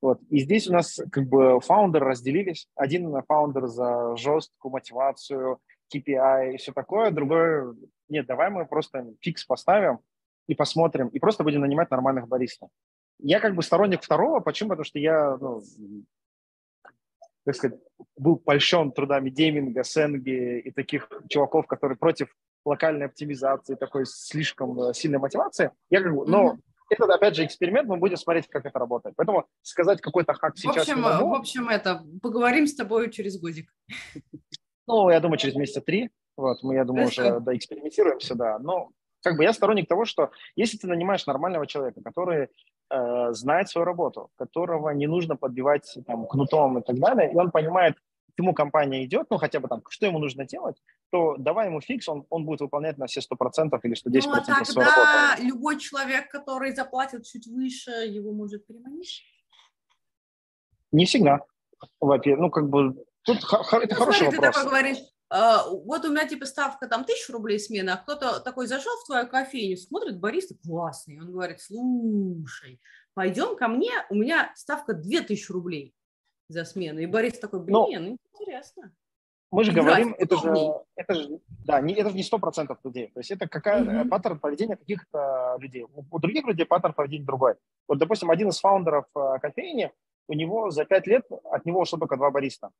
Вот. И здесь у нас как бы фаундеры разделились. Один фаундер за жесткую мотивацию, KPI и все такое, другой, нет, давай мы просто фикс поставим, и посмотрим, и просто будем нанимать нормальных баристов. Я как бы сторонник второго, почему? Потому что я, ну, так сказать, был польщен трудами Деминга, Сенги и таких чуваков, которые против локальной оптимизации, такой слишком э, сильной мотивации. Я как бы, но mm-hmm. это, опять же, эксперимент, мы будем смотреть, как это работает. Поэтому сказать какой-то хак сейчас... В общем, могу. в общем это, поговорим с тобой через годик. Ну, я думаю, через месяца три. Вот, мы, я думаю, Хорошо. уже доэкспериментируемся, да. Но как бы я сторонник того, что если ты нанимаешь нормального человека, который э, знает свою работу, которого не нужно подбивать там, кнутом и так далее, и он понимает, к ему компания идет, ну хотя бы там, что ему нужно делать, то давай ему фикс, он, он будет выполнять на все 100% или 110% ну, а свою работу. любой человек, который заплатит чуть выше, его может переманить? Не всегда. Во-первых, ну как бы тут х- это ну, хороший смотри, вопрос. Ты такой говоришь, а, вот у меня типа ставка там тысячу рублей смена, а кто-то такой зашел в твою кофейню, смотрит, бариста классный, он говорит, слушай, пойдем ко мне, у меня ставка две тысячи рублей за смену. И Борис такой, блин, Но... ну интересно. Мы же говорим, это же, это же, да, не, это же не сто процентов людей. То есть это какая mm-hmm. паттерн поведения каких-то людей. У, у других людей паттерн поведения другой. Вот, допустим, один из фаундеров э, кофейни, у него за пять лет от него ушло только два бариста.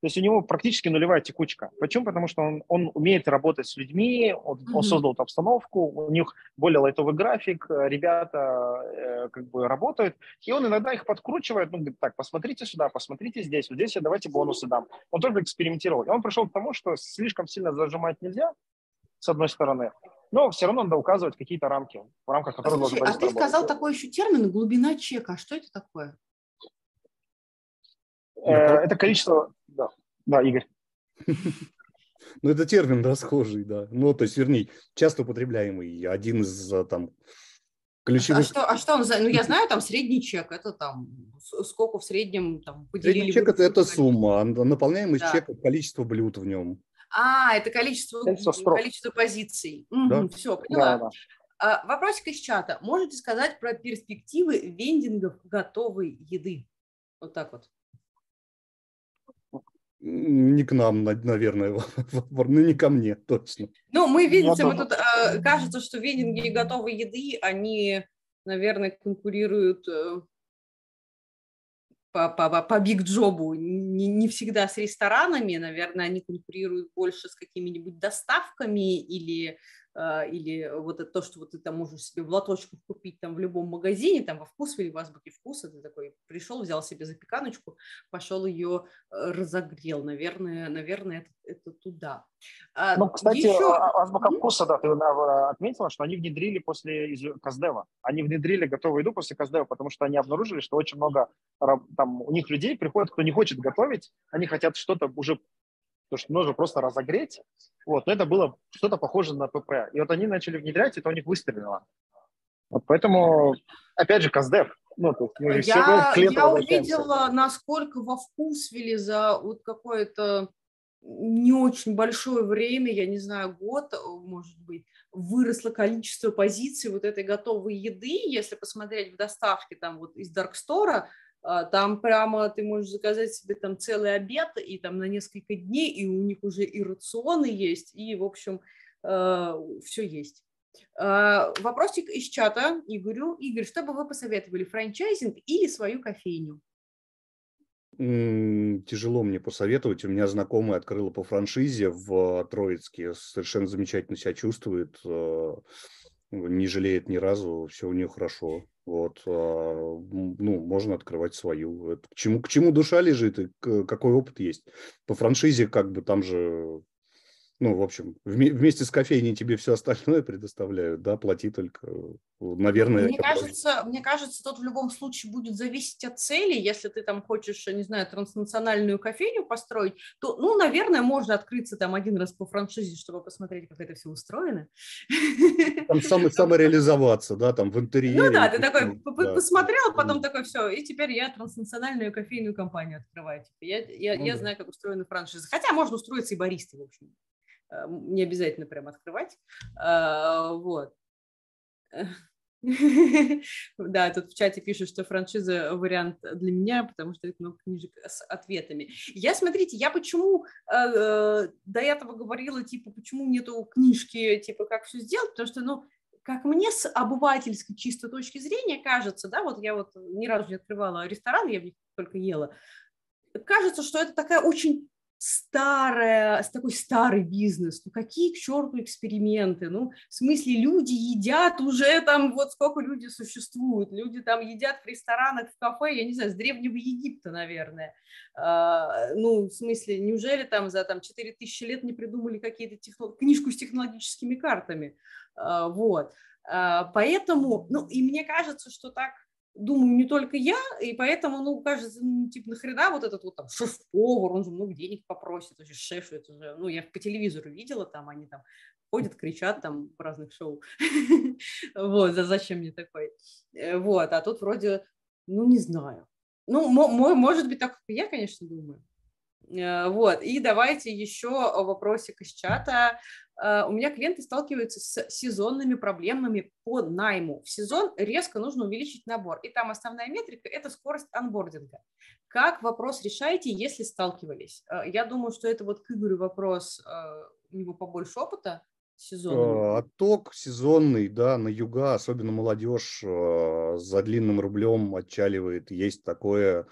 То есть у него практически нулевая текучка. Почему? Потому что он, он умеет работать с людьми, он, mm-hmm. он создал эту обстановку, у них более лайтовый график, э, ребята э, как бы работают, и он иногда их подкручивает, ну, говорит, так, посмотрите сюда, посмотрите здесь, вот здесь я давайте бонусы дам. Он только экспериментировал. И он пришел к тому, что слишком сильно зажимать нельзя, с одной стороны, но все равно надо указывать какие-то рамки, в рамках которых а, слушай, А ты сказал такой еще термин «глубина чека». Что это такое? Э, это количество да, Игорь. Ну, это термин расхожий, да. Ну, то есть, вернее, часто употребляемый. Один из а, там ключевых... А что, а что он за... Ну, я знаю, там средний чек, это там сколько в среднем там поделили... Средний чек – это, это сумма, а наполняемость да. чека – количество блюд в нем. А, это количество, количество позиций. Да? Угу, все, поняла. Да, да. А, вопросик из чата. Можете сказать про перспективы вендингов готовой еды? Вот так вот не к нам, наверное, ну не ко мне точно. Ну, мы видите, мы тут, э, кажется, что вендинги готовой еды, они, наверное, конкурируют э, по, по, по биг джобу не, не всегда с ресторанами, наверное, они конкурируют больше с какими-нибудь доставками или или вот это то, что вот ты там можешь себе в лоточках купить там в любом магазине, там во вкус или в азбуке вкуса, ты такой пришел, взял себе запеканочку, пошел ее э, разогрел, наверное, наверное, это, это туда. А, ну, кстати, Еще... А, азбука вкуса, да, ты отметила, что они внедрили после Каздева, они внедрили готовую еду после Каздева, потому что они обнаружили, что очень много там у них людей приходят, кто не хочет готовить, они хотят что-то уже то, что нужно просто разогреть. Вот, но это было что-то похоже на ПП. И вот они начали внедрять, и это у них выстрелило. Вот поэтому, опять же, Каздев. Ну, то есть я, я увидела, насколько во вкус ввели за вот какое-то не очень большое время, я не знаю, год, может быть, выросло количество позиций вот этой готовой еды, если посмотреть в доставке там вот из Даркстора, там прямо ты можешь заказать себе там целый обед и там на несколько дней, и у них уже и рационы есть, и, в общем, а, все есть. А, вопросик из чата Игорю. Игорь, что бы вы посоветовали, франчайзинг или свою кофейню? Тяжело мне посоветовать. У меня знакомая открыла по франшизе в Троицке, совершенно замечательно себя чувствует не жалеет ни разу, все у нее хорошо. Вот, а, ну, можно открывать свою. к чему, к чему душа лежит и какой опыт есть. По франшизе как бы там же ну, в общем, вместе с кофейней тебе все остальное предоставляют, да, плати только, наверное. Мне кажется, мне кажется, тут в любом случае будет зависеть от цели. Если ты там хочешь, не знаю, транснациональную кофейню построить, то, ну, наверное, можно открыться там один раз по франшизе, чтобы посмотреть, как это все устроено. Там само, самореализоваться, да, там в интерьере. Ну да, ты такой да. посмотрел, потом такой, все, и теперь я транснациональную кофейную компанию открываю. Типа, я, я, ну, я да. знаю, как устроены франшизы. Хотя можно устроиться и баристой, в общем. Э, не обязательно прям открывать. А, вот. Да, тут в чате пишут, что франшиза вариант для меня, потому что это много книжек с ответами. Я, смотрите, я почему э, э, до этого говорила, типа, почему нету книжки, типа, как все сделать, потому что, ну, как мне с обывательской чистой точки зрения кажется, да, вот я вот ни разу не открывала ресторан, я в них только ела, кажется, что это такая очень старая, такой старый бизнес, ну какие к черту эксперименты, ну в смысле люди едят уже там, вот сколько люди существуют, люди там едят в ресторанах, в кафе, я не знаю, с Древнего Египта, наверное, а, ну в смысле, неужели там за там 4000 лет не придумали какие-то техно... книжку с технологическими картами, а, вот, а, поэтому, ну и мне кажется, что так думаю, не только я, и поэтому, ну, кажется, ну, типа, нахрена вот этот вот там шеф-повар, он же много денег попросит, вообще шеф, это же, ну, я по телевизору видела, там они там ходят, кричат там в разных шоу, вот, за зачем мне такой, э, вот, а тут вроде, ну, не знаю, ну, может быть, так, как я, конечно, думаю, Э, вот, и давайте еще вопросик из чата. Э, у меня клиенты сталкиваются с сезонными проблемами по найму. В сезон резко нужно увеличить набор, и там основная метрика – это скорость анбординга. Как вопрос решаете, если сталкивались? Э, я думаю, что это вот к Игорю вопрос, у него побольше опыта, сезонный? Отток сезонный, да, на юга, особенно молодежь за длинным рублем отчаливает. Есть такое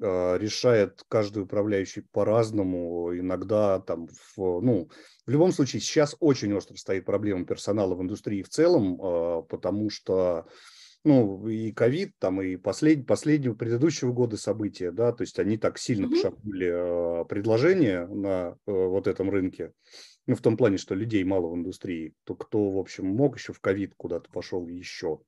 решает каждый управляющий по-разному. Иногда там, в, ну, в любом случае, сейчас очень остро стоит проблема персонала в индустрии в целом, а, потому что ну, и ковид, там, и послед, последнего, предыдущего года события, да, то есть они так сильно mm-hmm. пошатнули э, предложения на э, вот этом рынке, ну, в том плане, что людей мало в индустрии, то кто, в общем, мог еще в ковид куда-то пошел еще.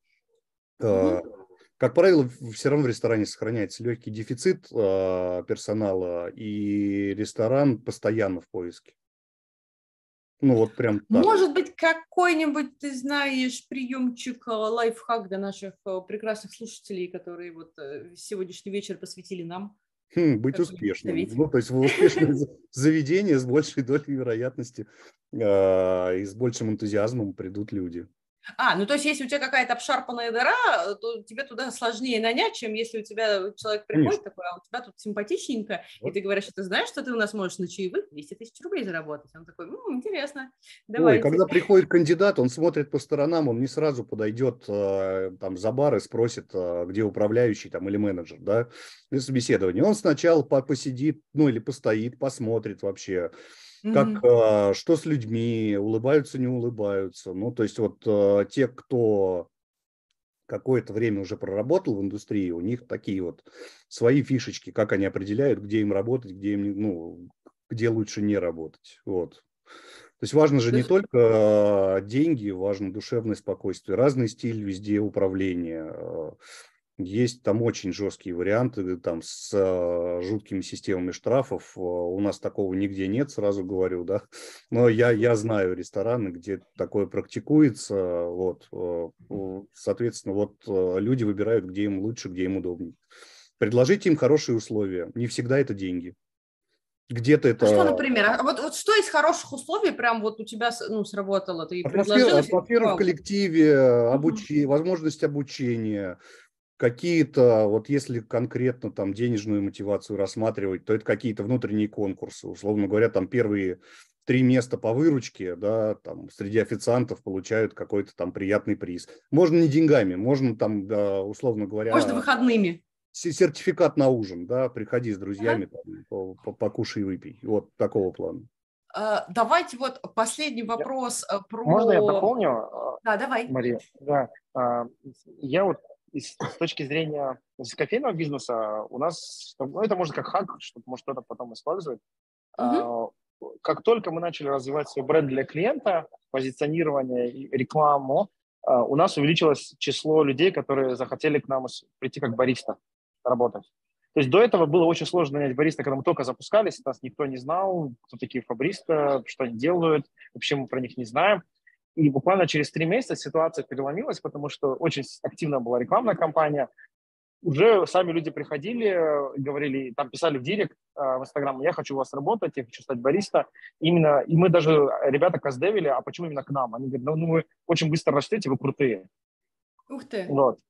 Mm-hmm. Как правило, все равно в ресторане сохраняется легкий дефицит э, персонала, и ресторан постоянно в поиске. Ну вот прям так. Может быть, какой-нибудь, ты знаешь, приемчик, э, лайфхак для наших э, прекрасных слушателей, которые вот э, сегодняшний вечер посвятили нам? Хм, быть успешным. Ну, то есть в успешное заведение с большей долей вероятности э, и с большим энтузиазмом придут люди. А, ну то есть если у тебя какая-то обшарпанная дыра, то тебе туда сложнее нанять, чем если у тебя человек приходит Конечно. такой, а у тебя тут симпатичненько, вот. и ты говоришь, что ты знаешь, что ты у нас можешь на чаевых 200 тысяч рублей заработать. Он такой, М, интересно, давай. когда приходит кандидат, он смотрит по сторонам, он не сразу подойдет э, там за бар и спросит, э, где управляющий там или менеджер, да, для собеседования. Он сначала посидит, ну или постоит, посмотрит вообще, как mm-hmm. что с людьми, улыбаются, не улыбаются. Ну, то есть вот а, те, кто какое-то время уже проработал в индустрии, у них такие вот свои фишечки, как они определяют, где им работать, где им, ну, где лучше не работать. Вот. То есть важно же не только деньги, важно душевное спокойствие, разный стиль везде управления. Есть там очень жесткие варианты, там с э, жуткими системами штрафов. Э, у нас такого нигде нет, сразу говорю, да. Но я, я знаю рестораны, где такое практикуется. Вот, соответственно, вот люди выбирают, где им лучше, где им удобнее. Предложите им хорошие условия. Не всегда это деньги. Где-то это... А что, например? А вот, вот что из хороших условий прям вот у тебя ну, сработало? Ты атмосфера, атмосфера в коллективе, обучи... возможность обучения, какие-то, вот если конкретно там денежную мотивацию рассматривать, то это какие-то внутренние конкурсы. Условно говоря, там первые три места по выручке, да, там среди официантов получают какой-то там приятный приз. Можно не деньгами, можно там, да, условно говоря... Можно выходными. Сертификат на ужин, да, приходи с друзьями, ага. там, покушай и выпей. Вот такого плана. Давайте вот последний вопрос я... про... Можно я дополню? Да, давай. Мария, да. Я вот с точки зрения с кофейного бизнеса у нас, ну, это может как хак, чтобы может кто-то потом использовать. Угу. Как только мы начали развивать свой бренд для клиента, позиционирование и рекламу, а, у нас увеличилось число людей, которые захотели к нам прийти как бариста работать. То есть до этого было очень сложно нанять бариста, когда мы только запускались, нас никто не знал, кто такие фабриста, что они делают, вообще мы про них не знаем. И буквально через три месяца ситуация переломилась, потому что очень активно была рекламная кампания. Уже сами люди приходили, говорили, там писали в директ э, в Инстаграм, я хочу у вас работать, я хочу стать бариста. Именно, и мы даже, ребята каздевили, а почему именно к нам? Они говорят, ну, ну вы очень быстро растете, вы крутые. Ух ты. Вот.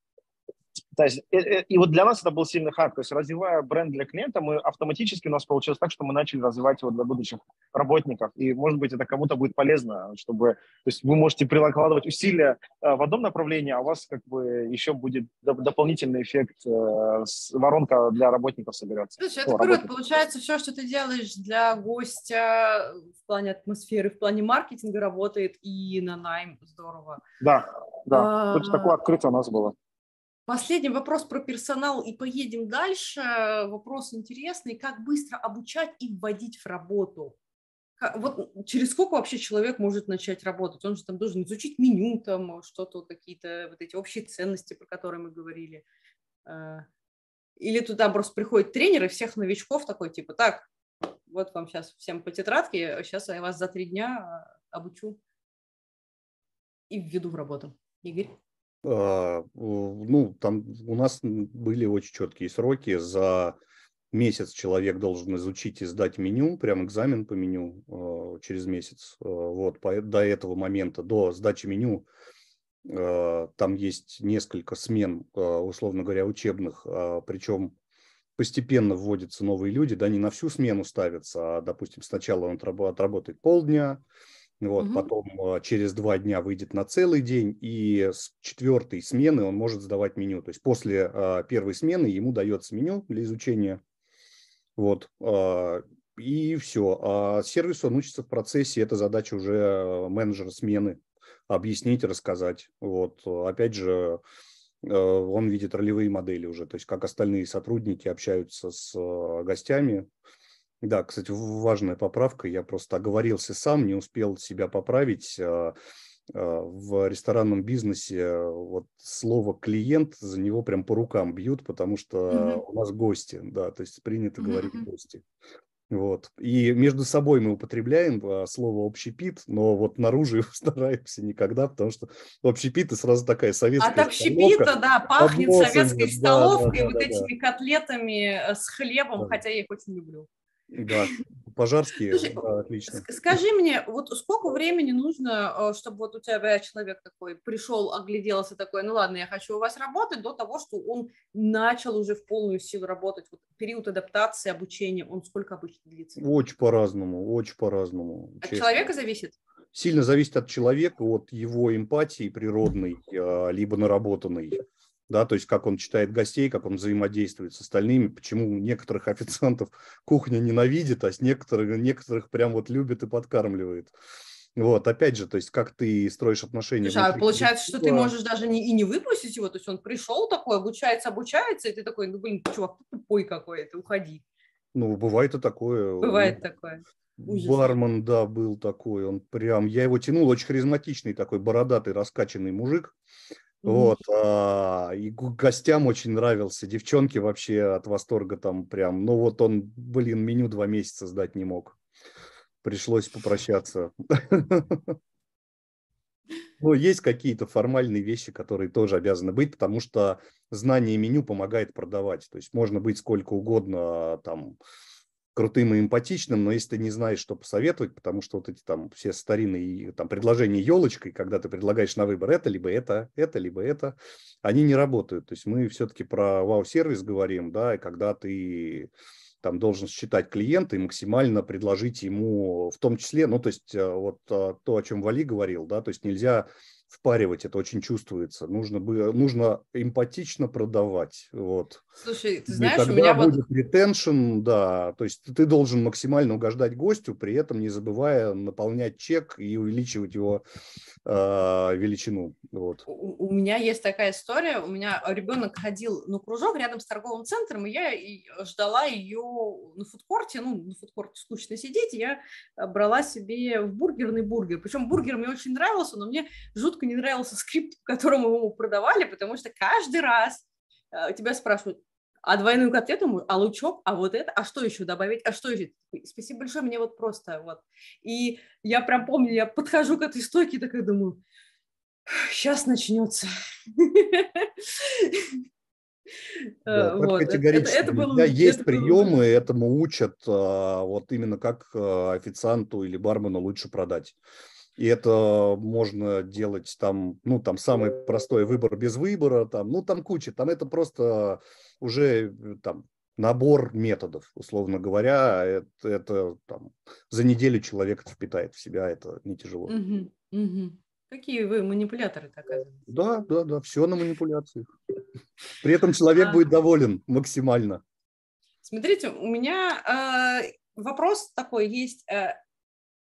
То есть, и, э, э, и вот для нас это был сильный хак. То есть, развивая бренд для клиента, мы автоматически у нас получилось так, что мы начали развивать его для будущих работников. И, может быть, это кому-то будет полезно, чтобы... То есть, вы можете прикладывать усилия э, в одном направлении, а у вас как бы еще будет дополнительный эффект, воронка для работников соберется. Слушай, это ну, круто. Получается, все, что ты делаешь для гостя в плане атмосферы, в плане маркетинга работает и на найм. Здорово. Да, да. А... Такое открытие у нас было. Последний вопрос про персонал и поедем дальше. Вопрос интересный. Как быстро обучать и вводить в работу? Вот через сколько вообще человек может начать работать? Он же там должен изучить меню, там что-то, какие-то вот эти общие ценности, про которые мы говорили. А, или туда просто приходит тренер и всех новичков такой, типа, так, вот вам сейчас всем по тетрадке, сейчас я вас за три дня а, обучу и введу в работу. Игорь? А, ну, там у нас были очень четкие сроки. За месяц человек должен изучить и сдать меню, прям экзамен по меню а, через месяц. А, вот, до этого момента, до сдачи меню, там есть несколько смен, условно говоря, учебных, причем постепенно вводятся новые люди, да, не на всю смену ставятся, а, допустим, сначала он отработает полдня, вот, угу. Потом а, через два дня выйдет на целый день, и с четвертой смены он может сдавать меню. То есть после а, первой смены ему дается меню для изучения. Вот. А, и все. А сервис он учится в процессе. Это задача уже менеджера смены. Объяснить, рассказать. Вот. Опять же, он видит ролевые модели уже. То есть как остальные сотрудники общаются с гостями да, кстати, важная поправка. Я просто оговорился сам, не успел себя поправить. А, а, в ресторанном бизнесе вот слово клиент за него прям по рукам бьют, потому что mm-hmm. у нас гости, да, то есть принято mm-hmm. говорить гости. Вот. И между собой мы употребляем а, слово общепит, но вот наружу стараемся никогда, потому что общепит и сразу такая советская От общепита, да, пахнет советской столовкой, да, да, вот да, этими да. котлетами э, с хлебом, да. хотя я их очень люблю. Да, пожарские, Слушай, да, отлично. Скажи мне, вот сколько времени нужно, э, чтобы вот у тебя человек такой пришел, огляделся такой, ну ладно, я хочу у вас работать, до того, что он начал уже в полную силу работать. Вот период адаптации, обучения, он сколько обычно длится? Очень по-разному, очень по-разному. От честно. человека зависит? Сильно зависит от человека, от его эмпатии природной, а, либо наработанной да, то есть как он читает гостей, как он взаимодействует с остальными, почему некоторых официантов кухня ненавидит, а с некоторых, некоторых прям вот любит и подкармливает. Вот, опять же, то есть как ты строишь отношения. Слушай, а получается, что ты можешь даже не, и не выпустить его, то есть он пришел такой, обучается, обучается, и ты такой, ну, блин, чувак, ты тупой какой, ты уходи. Ну, бывает и такое. Бывает такое. Ужас. Бармен, да, был такой, он прям, я его тянул, очень харизматичный такой, бородатый, раскачанный мужик. Вот, а, и гостям очень нравился, девчонки вообще от восторга там прям, ну вот он, блин, меню два месяца сдать не мог, пришлось попрощаться. Ну, есть какие-то формальные вещи, которые тоже обязаны быть, потому что знание меню помогает продавать. То есть можно быть сколько угодно там крутым и эмпатичным, но если ты не знаешь, что посоветовать, потому что вот эти там все старинные там предложения елочкой, когда ты предлагаешь на выбор это, либо это, это, либо это, они не работают. То есть мы все-таки про вау-сервис говорим, да, и когда ты там должен считать клиента и максимально предложить ему в том числе, ну, то есть э, вот э, то, о чем Вали говорил, да, то есть нельзя впаривать, это очень чувствуется. Нужно, бы, нужно эмпатично продавать. Вот. Слушай, ты знаешь, И тогда у меня будет вот... ретеншн, да, то есть ты должен максимально угождать гостю, при этом не забывая наполнять чек и увеличивать его э, величину. Вот. У, у меня есть такая история, у меня ребенок ходил на кружок рядом с торговым центром, и я ждала ее на фудкорте, ну, на фудкорте скучно сидеть, я брала себе в бургерный бургер, причем бургер мне очень нравился, но мне жутко не нравился скрипт, по которому его продавали, потому что каждый раз э, тебя спрашивают, а двойную котлету, а лучок, а вот это, а что еще добавить, а что еще? Спасибо большое, мне вот просто вот. И я прям помню, я подхожу к этой стойке и такая думаю, сейчас начнется. Да, вот. Категорически. Это, это, было, есть это приемы, было... этому учат, а, вот именно как официанту или бармену лучше продать. И это можно делать там, ну, там самый простой выбор без выбора, там, ну, там куча, там это просто уже э, там набор методов, условно говоря, это, это там, за неделю человек это впитает в себя, это не тяжело. Угу, угу. Какие вы манипуляторы, оказывается. Да, да, да, все на манипуляциях. При этом человек а... будет доволен максимально. Смотрите, у меня э, вопрос такой есть. Э,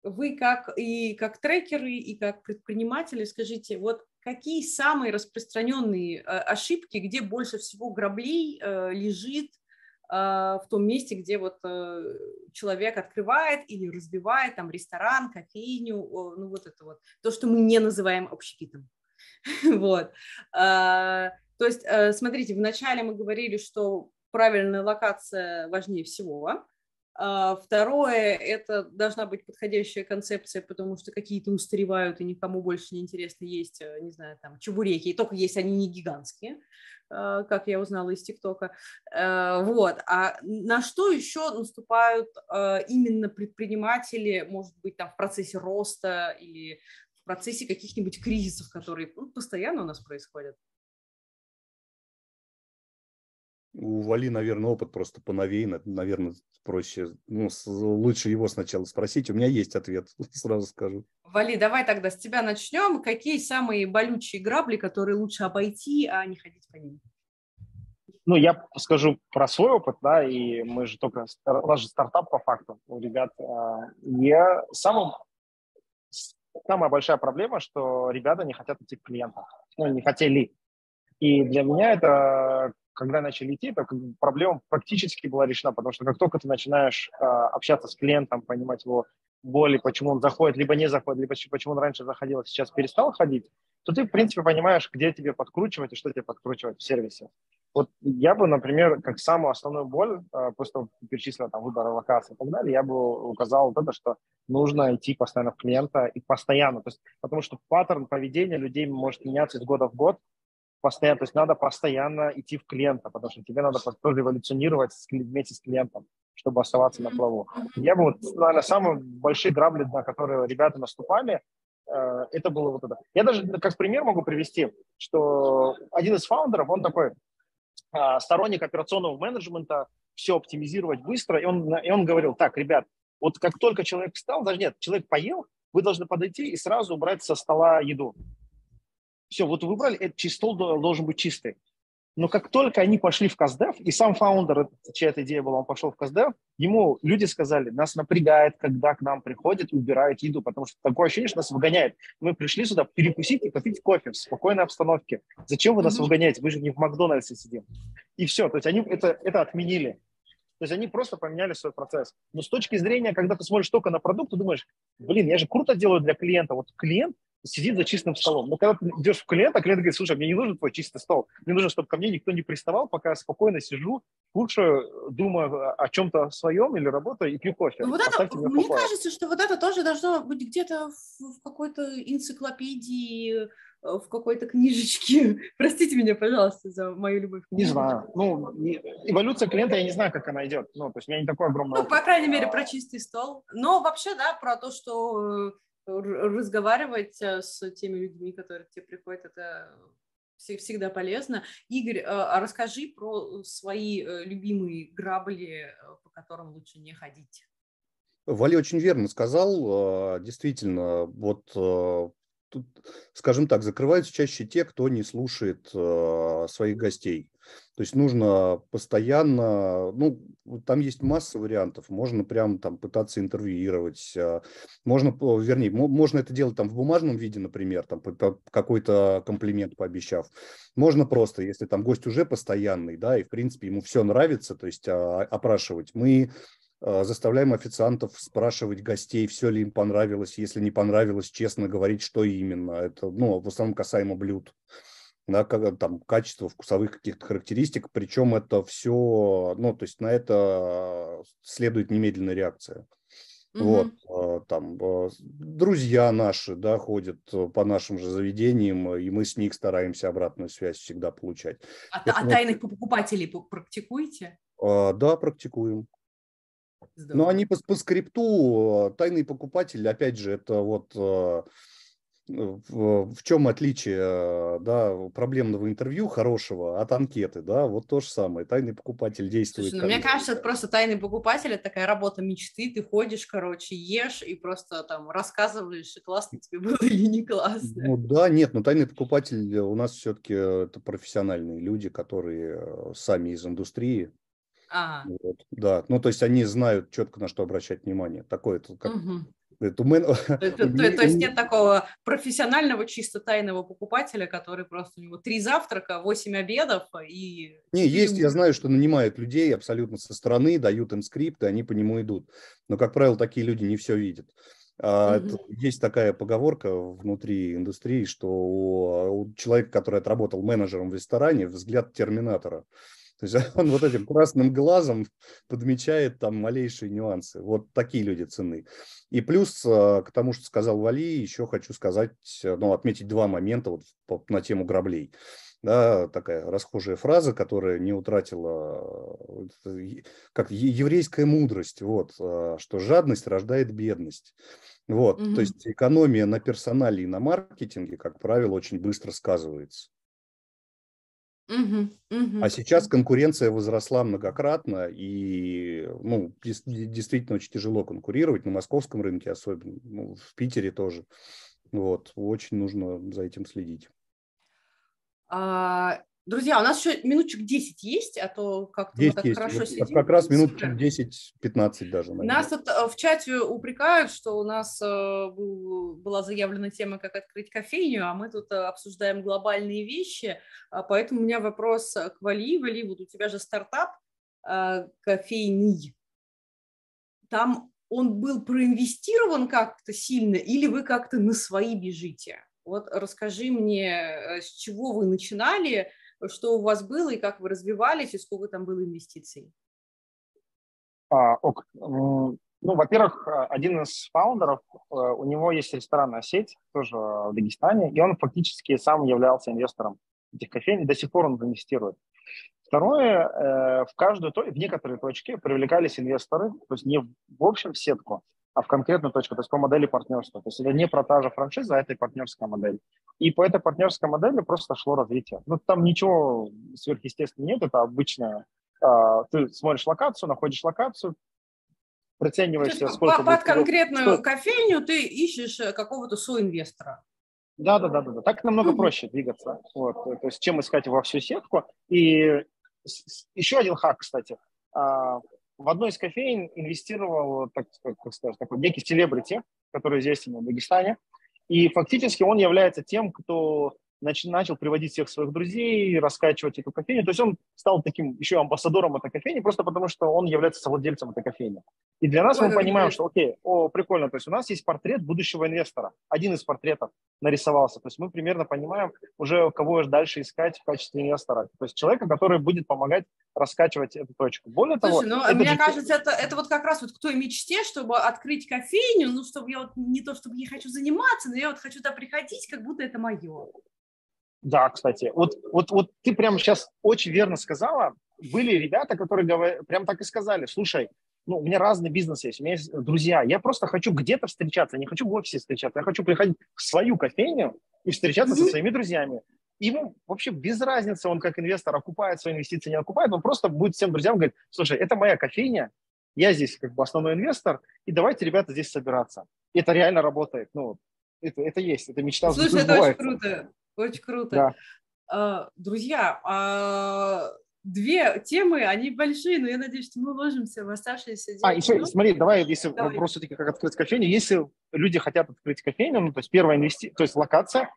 вы как и как трекеры, и как предприниматели, скажите, вот какие самые распространенные э, ошибки, где больше всего граблей э, лежит э, в том месте, где вот человек открывает или разбивает там ресторан, кофейню, ну вот это вот, то, что мы не называем общепитом. Вот. То есть, смотрите, вначале мы говорили, что правильная локация важнее всего, второе, это должна быть подходящая концепция, потому что какие-то устаревают, и никому больше не интересно есть, э, не знаю, там, чебуреки, и только есть они не гигантские, а, как я узнала из ТикТока. А, вот. А на что еще наступают именно предприниматели, может быть, там, в процессе роста или в процессе каких-нибудь кризисов, которые ну, постоянно у нас происходят? У Вали, наверное, опыт просто поновее, наверное, проще, ну, лучше его сначала спросить. У меня есть ответ, сразу скажу. Вали, давай тогда с тебя начнем. Какие самые болючие грабли, которые лучше обойти, а не ходить по ним? Ну, я скажу про свой опыт, да, и мы же только, у нас же стартап по факту у ребят. А, я самым, самая большая проблема, что ребята не хотят идти к клиентам, ну, не хотели. И для меня это когда начали идти, то проблема практически была решена, потому что как только ты начинаешь э, общаться с клиентом, понимать его боли, почему он заходит, либо не заходит, либо почему он раньше заходил, а сейчас перестал ходить, то ты, в принципе, понимаешь, где тебе подкручивать и что тебе подкручивать в сервисе. Вот я бы, например, как самую основную боль, э, просто перечислил там выбор локации и так далее, я бы указал вот это, что нужно идти постоянно в клиента и постоянно, то есть, потому что паттерн поведения людей может меняться из года в год, постоянно, то есть надо постоянно идти в клиента, потому что тебе надо тоже эволюционировать вместе с клиентом, чтобы оставаться на плаву. Я бы вот, наверное, самые большие грабли, на которые ребята наступали, э, это было вот это. Я даже как пример могу привести, что один из фаундеров, он такой э, сторонник операционного менеджмента, все оптимизировать быстро, и он, и он говорил, так, ребят, вот как только человек встал, даже нет, человек поел, вы должны подойти и сразу убрать со стола еду. Все, вот выбрали, этот стол должен быть чистый. Но как только они пошли в Каздев, и сам фаундер, чья эта идея была, он пошел в Каздев, ему люди сказали, нас напрягает, когда к нам приходят и убирают еду, потому что такое ощущение, что нас выгоняет. Мы пришли сюда перекусить и попить кофе в спокойной обстановке. Зачем вы нас выгоняете? Вы же не в Макдональдсе сидим. И все, то есть они это, это отменили. То есть они просто поменяли свой процесс. Но с точки зрения, когда ты смотришь только на продукт, ты думаешь, блин, я же круто делаю для клиента. Вот клиент сидит за чистым столом. Но когда ты идешь в клиента, клиент говорит, слушай, мне не нужен твой чистый стол. Мне нужно, чтобы ко мне никто не приставал, пока я спокойно сижу, кушаю, думаю о чем-то своем или работаю и пью кофе. Вот это, мне покоя. кажется, что вот это тоже должно быть где-то в, в какой-то энциклопедии, э, в какой-то книжечке. Простите меня, пожалуйста, за мою любовь. Не знаю. Ну, эволюция клиента, я не знаю, как она идет. Ну, то есть у меня не такой огромный... Ну, по крайней мере, про чистый стол. Но вообще, да, про то, что э, разговаривать э, с теми людьми, которые к тебе приходят, это всегда полезно. Игорь, а, а расскажи про свои э, любимые грабли, э, по которым лучше не ходить. Вали очень верно сказал. Действительно, вот тут, скажем так, закрываются чаще те, кто не слушает э, своих гостей. То есть нужно постоянно, ну, там есть масса вариантов. Можно прям там пытаться интервьюировать, э, можно, вернее, можно это делать там в бумажном виде, например, там какой-то комплимент пообещав. Можно просто, если там гость уже постоянный, да, и в принципе ему все нравится, то есть а, опрашивать. Мы заставляем официантов спрашивать гостей, все ли им понравилось, если не понравилось, честно говорить, что именно. Это, ну, в основном касаемо блюд, да, как, там, качества, вкусовых каких-то характеристик, причем это все, ну, то есть на это следует немедленная реакция. Угу. Вот, а, там, а, друзья наши, да, ходят по нашим же заведениям, и мы с них стараемся обратную связь всегда получать. А, а тайных покупателей практикуете? Да, практикуем. Но они по, по скрипту, э, тайный покупатель, опять же, это вот э, в, в чем отличие э, да, проблемного интервью хорошего от анкеты, да, вот то же самое, тайный покупатель действует. Слушай, ну, мне кажется, это просто тайный покупатель, это такая работа мечты, ты ходишь, короче, ешь и просто там рассказываешь, классно тебе было или не классно. Ну да, нет, но тайный покупатель у нас все-таки это профессиональные люди, которые сами из индустрии, Ага. Вот, да, ну то есть они знают четко на что обращать внимание. Такое это как угу. Это мен... то, то, то есть нет такого профессионального, чисто тайного покупателя, который просто у него три завтрака, восемь обедов и... Не, есть, я знаю, что нанимают людей абсолютно со стороны, дают им скрипты, они по нему идут. Но, как правило, такие люди не все видят. А, угу. Есть такая поговорка внутри индустрии, что у, у человека, который отработал менеджером в ресторане, взгляд терминатора. То есть он вот этим красным глазом подмечает там малейшие нюансы. Вот такие люди ценны. И плюс а, к тому, что сказал Вали, еще хочу сказать, ну, отметить два момента вот на тему граблей. Да, такая расхожая фраза, которая не утратила как еврейская мудрость, вот, а, что жадность рождает бедность. Вот, угу. то есть экономия на персонале и на маркетинге, как правило, очень быстро сказывается. Угу, угу. А сейчас конкуренция возросла многократно, и ну, действительно очень тяжело конкурировать на московском рынке, особенно ну, в Питере тоже. Вот, очень нужно за этим следить. А, Друзья, у нас еще минуточек 10 есть, а то как-то мы так есть. хорошо вот сидим. Как раз минуточек 10-15 даже. Наверное. Нас тут э, в чате упрекают, что у нас э, была заявлена тема, как открыть кофейню, а мы тут э, обсуждаем глобальные вещи. А поэтому у меня вопрос к Вали. Вали, вот у тебя же стартап кофейный. Там он был проинвестирован как-то сильно или вы как-то на свои бежите? Вот расскажи мне, с чего вы начинали, что у вас было и как вы развивались, и сколько там было инвестиций? А, ок. Ну, во-первых, один из фаундеров, э, у него есть ресторанная сеть, тоже в Дагестане, и он фактически сам являлся инвестором этих кофейн, до сих пор он инвестирует. Второе, э, в каждую, в некоторые точки привлекались инвесторы, то есть не в общем в сетку, а в конкретную точку, то есть по модели партнерства. То есть это не продажа франшизы, а это партнерская модель. И по этой партнерской модели просто шло развитие. Ну, там ничего сверхъестественного нет, это обычное. А, ты смотришь локацию, находишь локацию, прицениваешься, сколько... Под будет, конкретную что... кофейню ты ищешь э, какого-то соинвестора. Да, да, да, да, да. Так намного mm-hmm. проще двигаться. Вот. То есть, чем искать во всю сетку. И еще один хак, кстати. В одной из кофеин инвестировал, так, как сказать, такой некий селебрити, который известен в Дагестане. И фактически он является тем, кто начал приводить всех своих друзей, раскачивать эту кофейню. То есть он стал таким еще амбассадором этой кофейни, просто потому что он является совладельцем этой кофейни. И для нас мы понимаем, что окей, о, прикольно, то есть у нас есть портрет будущего инвестора. Один из портретов нарисовался. То есть мы примерно понимаем уже, кого дальше искать в качестве инвестора. То есть человека, который будет помогать раскачивать эту точку. Более Слушай, того... ну, мне же... кажется, это, это вот как раз вот к той мечте, чтобы открыть кофейню, ну, чтобы я вот не то, чтобы я хочу заниматься, но я вот хочу туда приходить, как будто это мое. Да, кстати, вот, вот, вот ты прямо сейчас очень верно сказала. Были ребята, которые говор... прям так и сказали, слушай, ну, у меня разный бизнес есть, у меня есть друзья, я просто хочу где-то встречаться, я не хочу в офисе встречаться, я хочу приходить в свою кофейню и встречаться mm-hmm. со своими друзьями. Ему вообще без разницы, он как инвестор окупает свои инвестиции, не окупает, он просто будет всем друзьям говорить, слушай, это моя кофейня, я здесь как бы основной инвестор, и давайте, ребята, здесь собираться. Это реально работает. Ну, Это, это есть, это мечта Слушай, это очень круто, очень круто. Да. А, друзья, а, две темы, они большие, но я надеюсь, что мы уложимся в оставшиеся 9 А, еще, смотри, давай, если давай. вопрос все-таки как открыть кофейню. Если люди хотят открыть кофейню, ну, то есть первая инвести... то есть локация,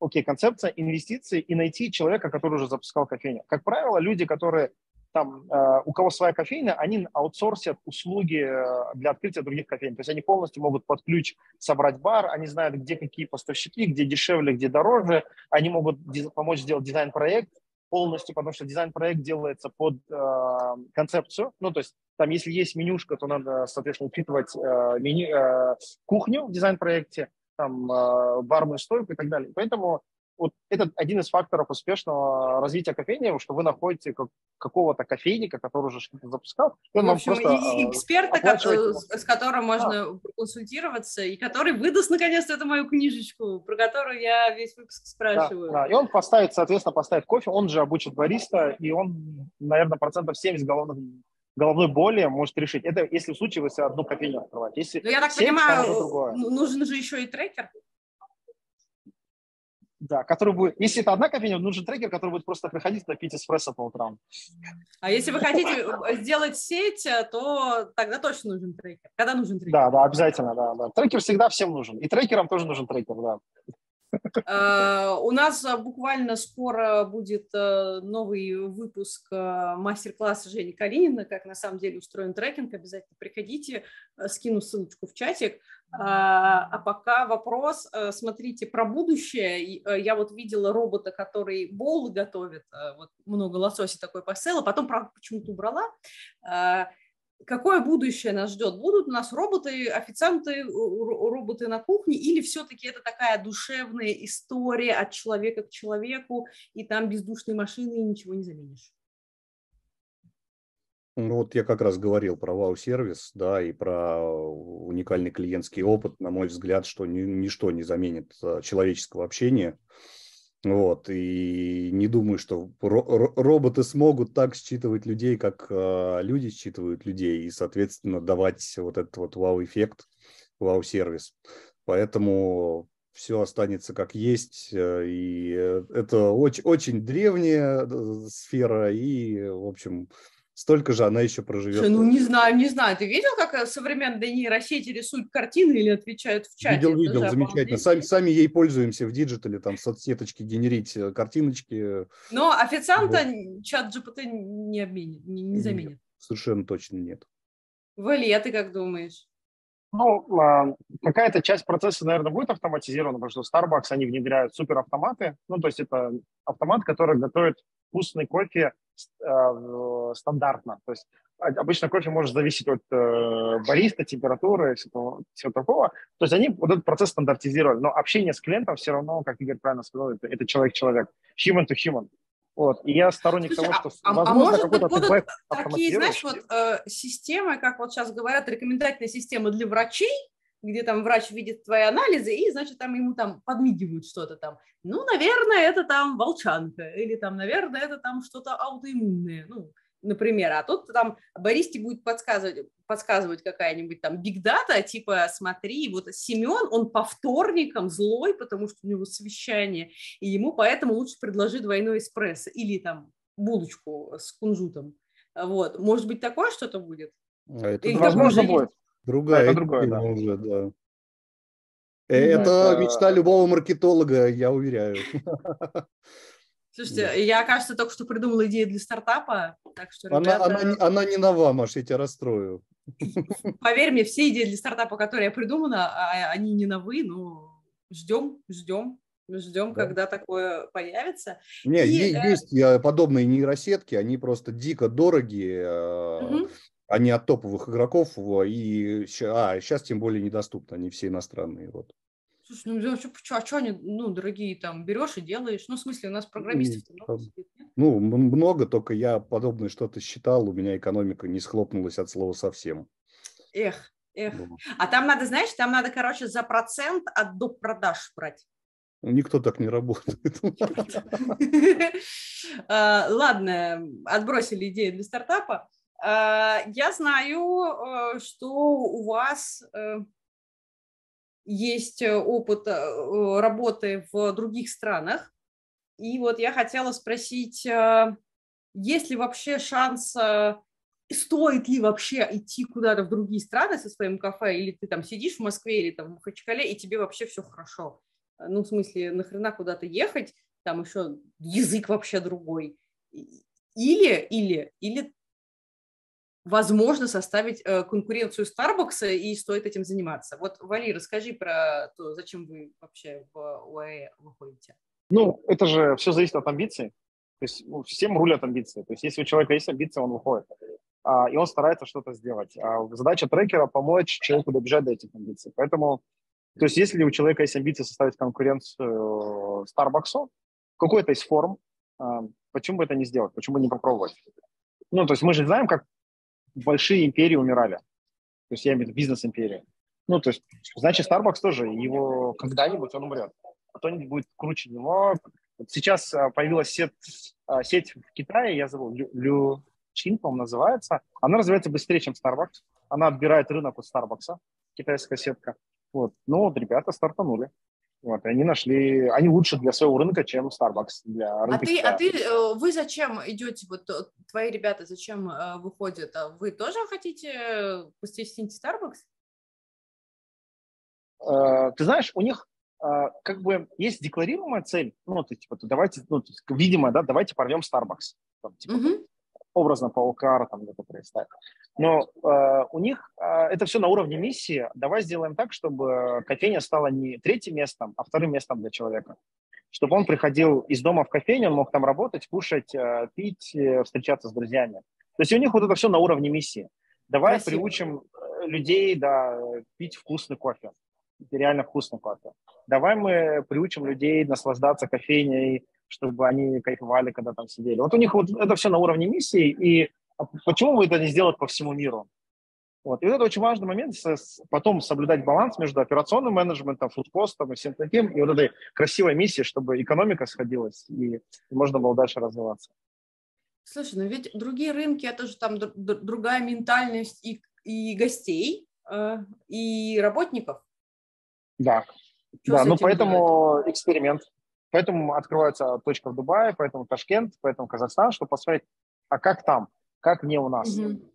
окей, концепция, инвестиции и найти человека, который уже запускал кофейню. Как правило, люди, которые там, э, у кого своя кофейня, они аутсорсят услуги э, для открытия других кофейн. То есть они полностью могут под ключ собрать бар, они знают, где какие поставщики, где дешевле, где дороже, они могут помочь сделать дизайн-проект, полностью, потому что дизайн-проект делается под э, концепцию. Ну, то есть там, если есть менюшка, то надо, соответственно, учитывать э, меню, э, кухню в дизайн-проекте, там, э, барную стойку и так далее. Поэтому вот это один из факторов успешного развития кофейни, что вы находите как, какого-то кофейника, который уже что-то запускал. И он в общем, просто, и эксперта, как, с которым можно а. консультироваться, и который выдаст наконец-то эту мою книжечку, про которую я весь выпуск спрашиваю. Да, да. И он поставит, соответственно, поставит кофе, он же обучит бариста, и он, наверное, процентов 70 головных головной боли может решить. Это если в случае вы одну кофейню открываете. Если Но ну, я так 7, понимаю, нужен же еще и трекер. Да, который будет... Если это одна кофейня, нужен трекер, который будет просто приходить напить эспрессо по утрам. А если вы хотите э, сделать сеть, э, то тогда точно нужен трекер. Когда нужен трекер? Да, да, обязательно, да, да. Трекер всегда всем нужен. И трекерам тоже нужен трекер, да. Э, у нас буквально скоро будет новый выпуск мастер-класса Жени Калинина, как на самом деле устроен трекинг. Обязательно приходите, скину ссылочку в чатик. А, а пока вопрос, э, смотрите, про будущее. Э, я вот видела робота, который боулы готовит, э, вот много лосося такой посела, потом, правда, почему-то убрала. Какое будущее нас ждет? Будут у нас роботы, официанты, роботы на кухне, или все-таки это такая душевная история от человека к человеку, и там бездушной машины и ничего не заменишь? Ну, вот я как раз говорил про вау-сервис, да, и про уникальный клиентский опыт, на мой взгляд, что ни, ничто не заменит а, человеческого общения. Вот, и не думаю, что ро- роботы смогут так считывать людей, как э, люди считывают людей, и, соответственно, давать вот этот вот вау-эффект, вау-сервис. Поэтому все останется как есть, э, и это очень, очень древняя э, сфера, и, в общем, столько же она еще проживет. Ну, не знаю, не знаю. Ты видел, как э, современные нейросети рисуют картины или отвечают в чате? Видел, видел, замечательно. Сами, сами ей пользуемся в диджитале, там, соцсеточки, генерить э, картиночки. Но официанта вот. ChatGPT не обменит, не, не заменит. Нет, совершенно точно нет. Вали, а ты как думаешь? Ну, а, какая-то часть процесса, наверное, будет автоматизирована, потому что Starbucks, они внедряют суперавтоматы. Ну, то есть это автомат, который готовит вкусный кофе Э, стандартно. То есть обычно кофе может зависеть от э, бариста, температуры, всего, всего такого. То есть они вот этот процесс стандартизировали. Но общение с клиентом все равно, как Игорь правильно сказал, это, это человек-человек. Human to human. Вот. И я сторонник Слушай, того, что, а, а возможно, а какой-то будут такие, знаешь, вот э, системы, как вот сейчас говорят, рекомендательные системы для врачей, где там врач видит твои анализы, и, значит, там ему там подмигивают что-то там. Ну, наверное, это там волчанка, или там, наверное, это там что-то аутоиммунное, ну, например. А тут там баристе будет подсказывать, подсказывать какая-нибудь там бигдата, типа, смотри, вот Семен, он по вторникам злой, потому что у него совещание, и ему поэтому лучше предложи двойной эспрессо, или там булочку с кунжутом. Вот. Может быть, такое что-то будет? А это Или возможно будет. Другая это другое, да. уже, да. Это, это мечта любого маркетолога, я уверяю. Слушайте, да. я, кажется, только что придумала идею для стартапа, так что, ребята... она, она, она не нова, Маш, я тебя расстрою. Поверь мне, все идеи для стартапа, которые я придумана, а, они не новые, но ждем, ждем, ждем, да. когда такое появится. Не, и, есть э... подобные нейросетки, они просто дико дорогие, угу не от топовых игроков. И, а, сейчас тем более недоступны, они все иностранные. Вот. Слушай, ну а что они, ну, дорогие, там, берешь и делаешь? Ну, в смысле, у нас программистов много сидит, Ну, много, только я подобное что-то считал, у меня экономика не схлопнулась от слова совсем. Эх, эх. Да. А там надо, знаешь, там надо, короче, за процент от доп. продаж брать. Никто так не работает. А, ладно, отбросили идею для стартапа. Э, я знаю, э, что у вас, э, есть опыт работы в других странах. И вот я хотела спросить, есть ли вообще шанс стоит ли вообще идти куда-то в другие страны со своим кафе, или ты там сидишь в Москве или там в Махачкале, и тебе вообще все хорошо. Ну, в смысле, нахрена куда-то ехать, там еще язык вообще другой. Или, или, или возможно составить э, конкуренцию Starbucks, и стоит этим заниматься. Вот, Вали, расскажи про то, зачем вы вообще в УАЭ выходите. Ну, это же все зависит от амбиций. То есть ну, всем рулят амбиции. То есть если у человека есть амбиции, он выходит а, и он старается что-то сделать. А задача трекера – помочь человеку добежать до этих амбиций. Поэтому, то есть если у человека есть амбиции составить конкуренцию Starbucks, какой-то из форм, а, почему бы это не сделать, почему бы не попробовать? Ну, то есть мы же знаем, как большие империи умирали. То есть я имею в виду бизнес-империи. Ну, то есть, значит, Starbucks тоже, его когда-нибудь он умрет. А кто-нибудь будет круче него. Сейчас а, появилась сеть, а, сеть в Китае, я забыл, Лю, Лю, Чин, по-моему, называется. Она развивается быстрее, чем Starbucks. Она отбирает рынок у Starbucks, китайская сетка. Вот. Ну, вот ребята стартанули. Вот, и они нашли, они лучше для своего рынка, чем Starbucks для а рынка. А ты, а ты, э, вы зачем идете, вот э, твои ребята зачем э, выходят? А вы тоже хотите посетить Starbucks? Ты знаешь, у них как бы есть декларируемая цель, ну, то, типа, давайте, ну, видимо, да, давайте порвем Starbucks. Там, типа, угу образно по OKR там где-то представить. Но э, у них э, это все на уровне миссии. Давай сделаем так, чтобы кофейня стала не третьим местом, а вторым местом для человека. Чтобы он приходил из дома в кофейню, он мог там работать, кушать, э, пить, э, встречаться с друзьями. То есть у них вот это все на уровне миссии. Давай Красиво. приучим э, людей да, пить вкусный кофе, реально вкусный кофе. Давай мы приучим людей наслаждаться кофейней, чтобы они кайфовали, когда там сидели. Вот у них вот это все на уровне миссии, и почему бы это не сделать по всему миру? Вот. И вот это очень важный момент, потом соблюдать баланс между операционным менеджментом, фудкостом и всем таким, и вот этой красивой миссией, чтобы экономика сходилась, и можно было дальше развиваться. Слушай, ну ведь другие рынки, это же там другая ментальность и, и гостей, э, и работников. Да, Что да, ну поэтому делать? эксперимент. Поэтому открывается точка в Дубае, поэтому Ташкент, поэтому Казахстан, чтобы посмотреть, а как там, как не у нас. Mm-hmm.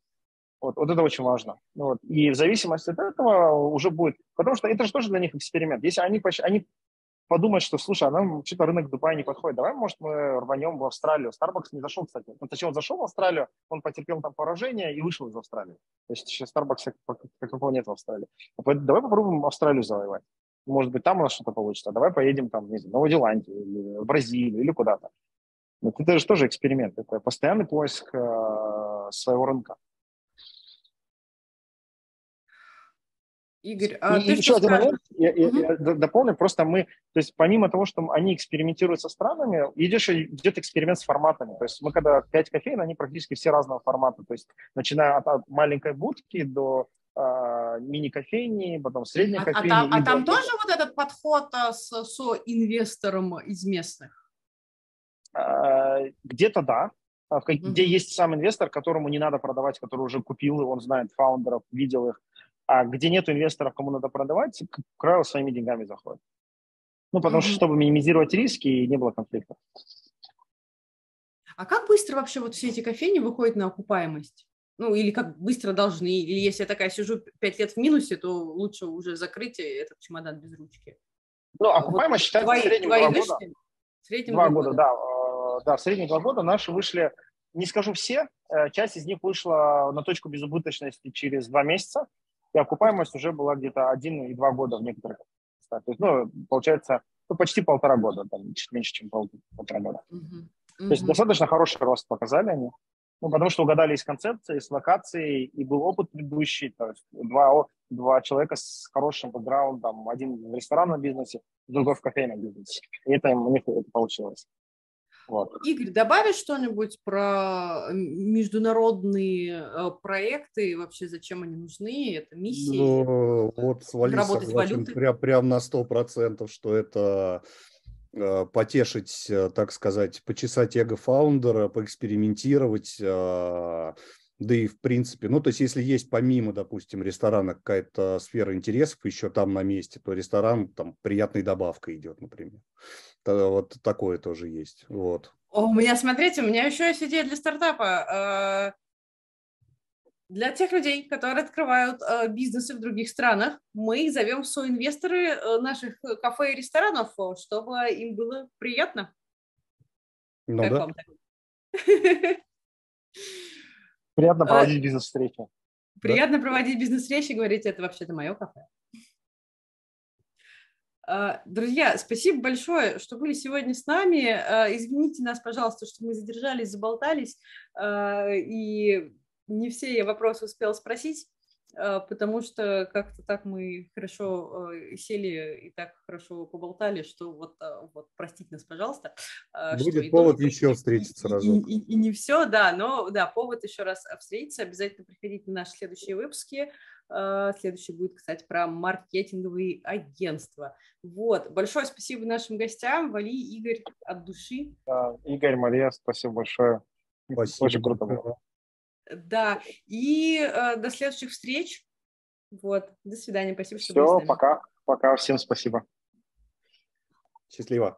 Вот, вот это очень важно. Вот. И в зависимости от этого уже будет... Потому что это же тоже для них эксперимент. Если они, они подумают, что, слушай, а нам что-то рынок Дубая не подходит, давай, может, мы рванем в Австралию. Starbucks не зашел, кстати. Ну, точнее, он зашел в Австралию, он потерпел там поражение и вышел из Австралии. То есть сейчас Starbucks как, как нет в Австралии. Давай попробуем Австралию завоевать может быть, там у нас что-то получится, давай поедем там, не знаю, в Новую Зеландию или в Бразилию или куда-то. Но это же тоже эксперимент, это постоянный поиск э, своего рынка. Игорь, а и, ты еще один момент, я, угу. я, я дополню, просто мы, то есть помимо того, что они экспериментируют со странами, идешь, идет эксперимент с форматами, то есть мы когда пять кофеин, они практически все разного формата, то есть начиная от, от маленькой будки до а, мини-кофейни, потом средней а, кофейни. А, там, а там тоже вот этот подход а, с, с инвестором из местных? А, где-то да. А, в, mm-hmm. Где есть сам инвестор, которому не надо продавать, который уже купил, он знает фаундеров, видел их. А где нет инвесторов, кому надо продавать, как правило, своими деньгами заходит. Ну, потому mm-hmm. что, чтобы минимизировать риски и не было конфликта. А как быстро вообще вот все эти кофейни выходят на окупаемость? Ну, или как быстро должны, или если я такая сижу пять лет в минусе, то лучше уже закрыть этот чемодан без ручки. Ну, окупаемость вот считается твои, в среднем твои два вышли? года. В среднем два года, года, да. Э, да, в среднем два года наши вышли, не скажу все, э, часть из них вышла на точку безубыточности через два месяца, и окупаемость уже была где-то один и два года в некоторых То есть, ну, получается, ну, почти полтора года, там, чуть меньше, чем пол, полтора года. Uh-huh. То есть достаточно хороший рост показали они. Ну, потому что угадали с концепцией, с локацией, и был опыт предыдущий, то есть два, два человека с хорошим бэкграундом, один в ресторанном бизнесе, другой в кофейном бизнесе. И это у них это получилось. Вот. Игорь, добавишь что-нибудь про международные э, проекты, вообще зачем они нужны, это миссии? Ну, вот с Валей согласен прям, прям на сто процентов, что это потешить, э, так сказать, почесать эго фаундера, поэкспериментировать, э, Да и в принципе, ну то есть если есть помимо, допустим, ресторана какая-то сфера интересов еще там на месте, то ресторан там приятной добавкой идет, например. Вот такое тоже есть. Вот. О, у меня, смотрите, у меня еще есть идея для стартапа. Э, для тех людей, которые открывают э, бизнесы в других странах, мы зовем соинвесторы э, наших кафе и ресторанов, чтобы им было приятно. Ну как да. Вам? Приятно проводить бизнес-встречи. Приятно проводить бизнес-встречи, говорите, это вообще-то мое кафе. А, друзья, спасибо большое, что были сегодня с нами. А, извините нас, пожалуйста, что мы задержались, заболтались, а, и не все я вопросы успела спросить, потому что как-то так мы хорошо сели и так хорошо поболтали, что вот, вот простите нас, пожалуйста. Будет повод еще встретиться разок. И, и, и не все, да, но да, повод еще раз встретиться. Обязательно приходите на наши следующие выпуски. А, следующий будет, кстати, про маркетинговые агентства. Вот. Большое спасибо нашим гостям. Вали, Игорь, от души. Да, Игорь, Мария, спасибо большое. Спасибо. Очень круто было. Да, и э, до следующих встреч. Вот, до свидания, спасибо, что Все, пока, пока, всем спасибо. Счастливо.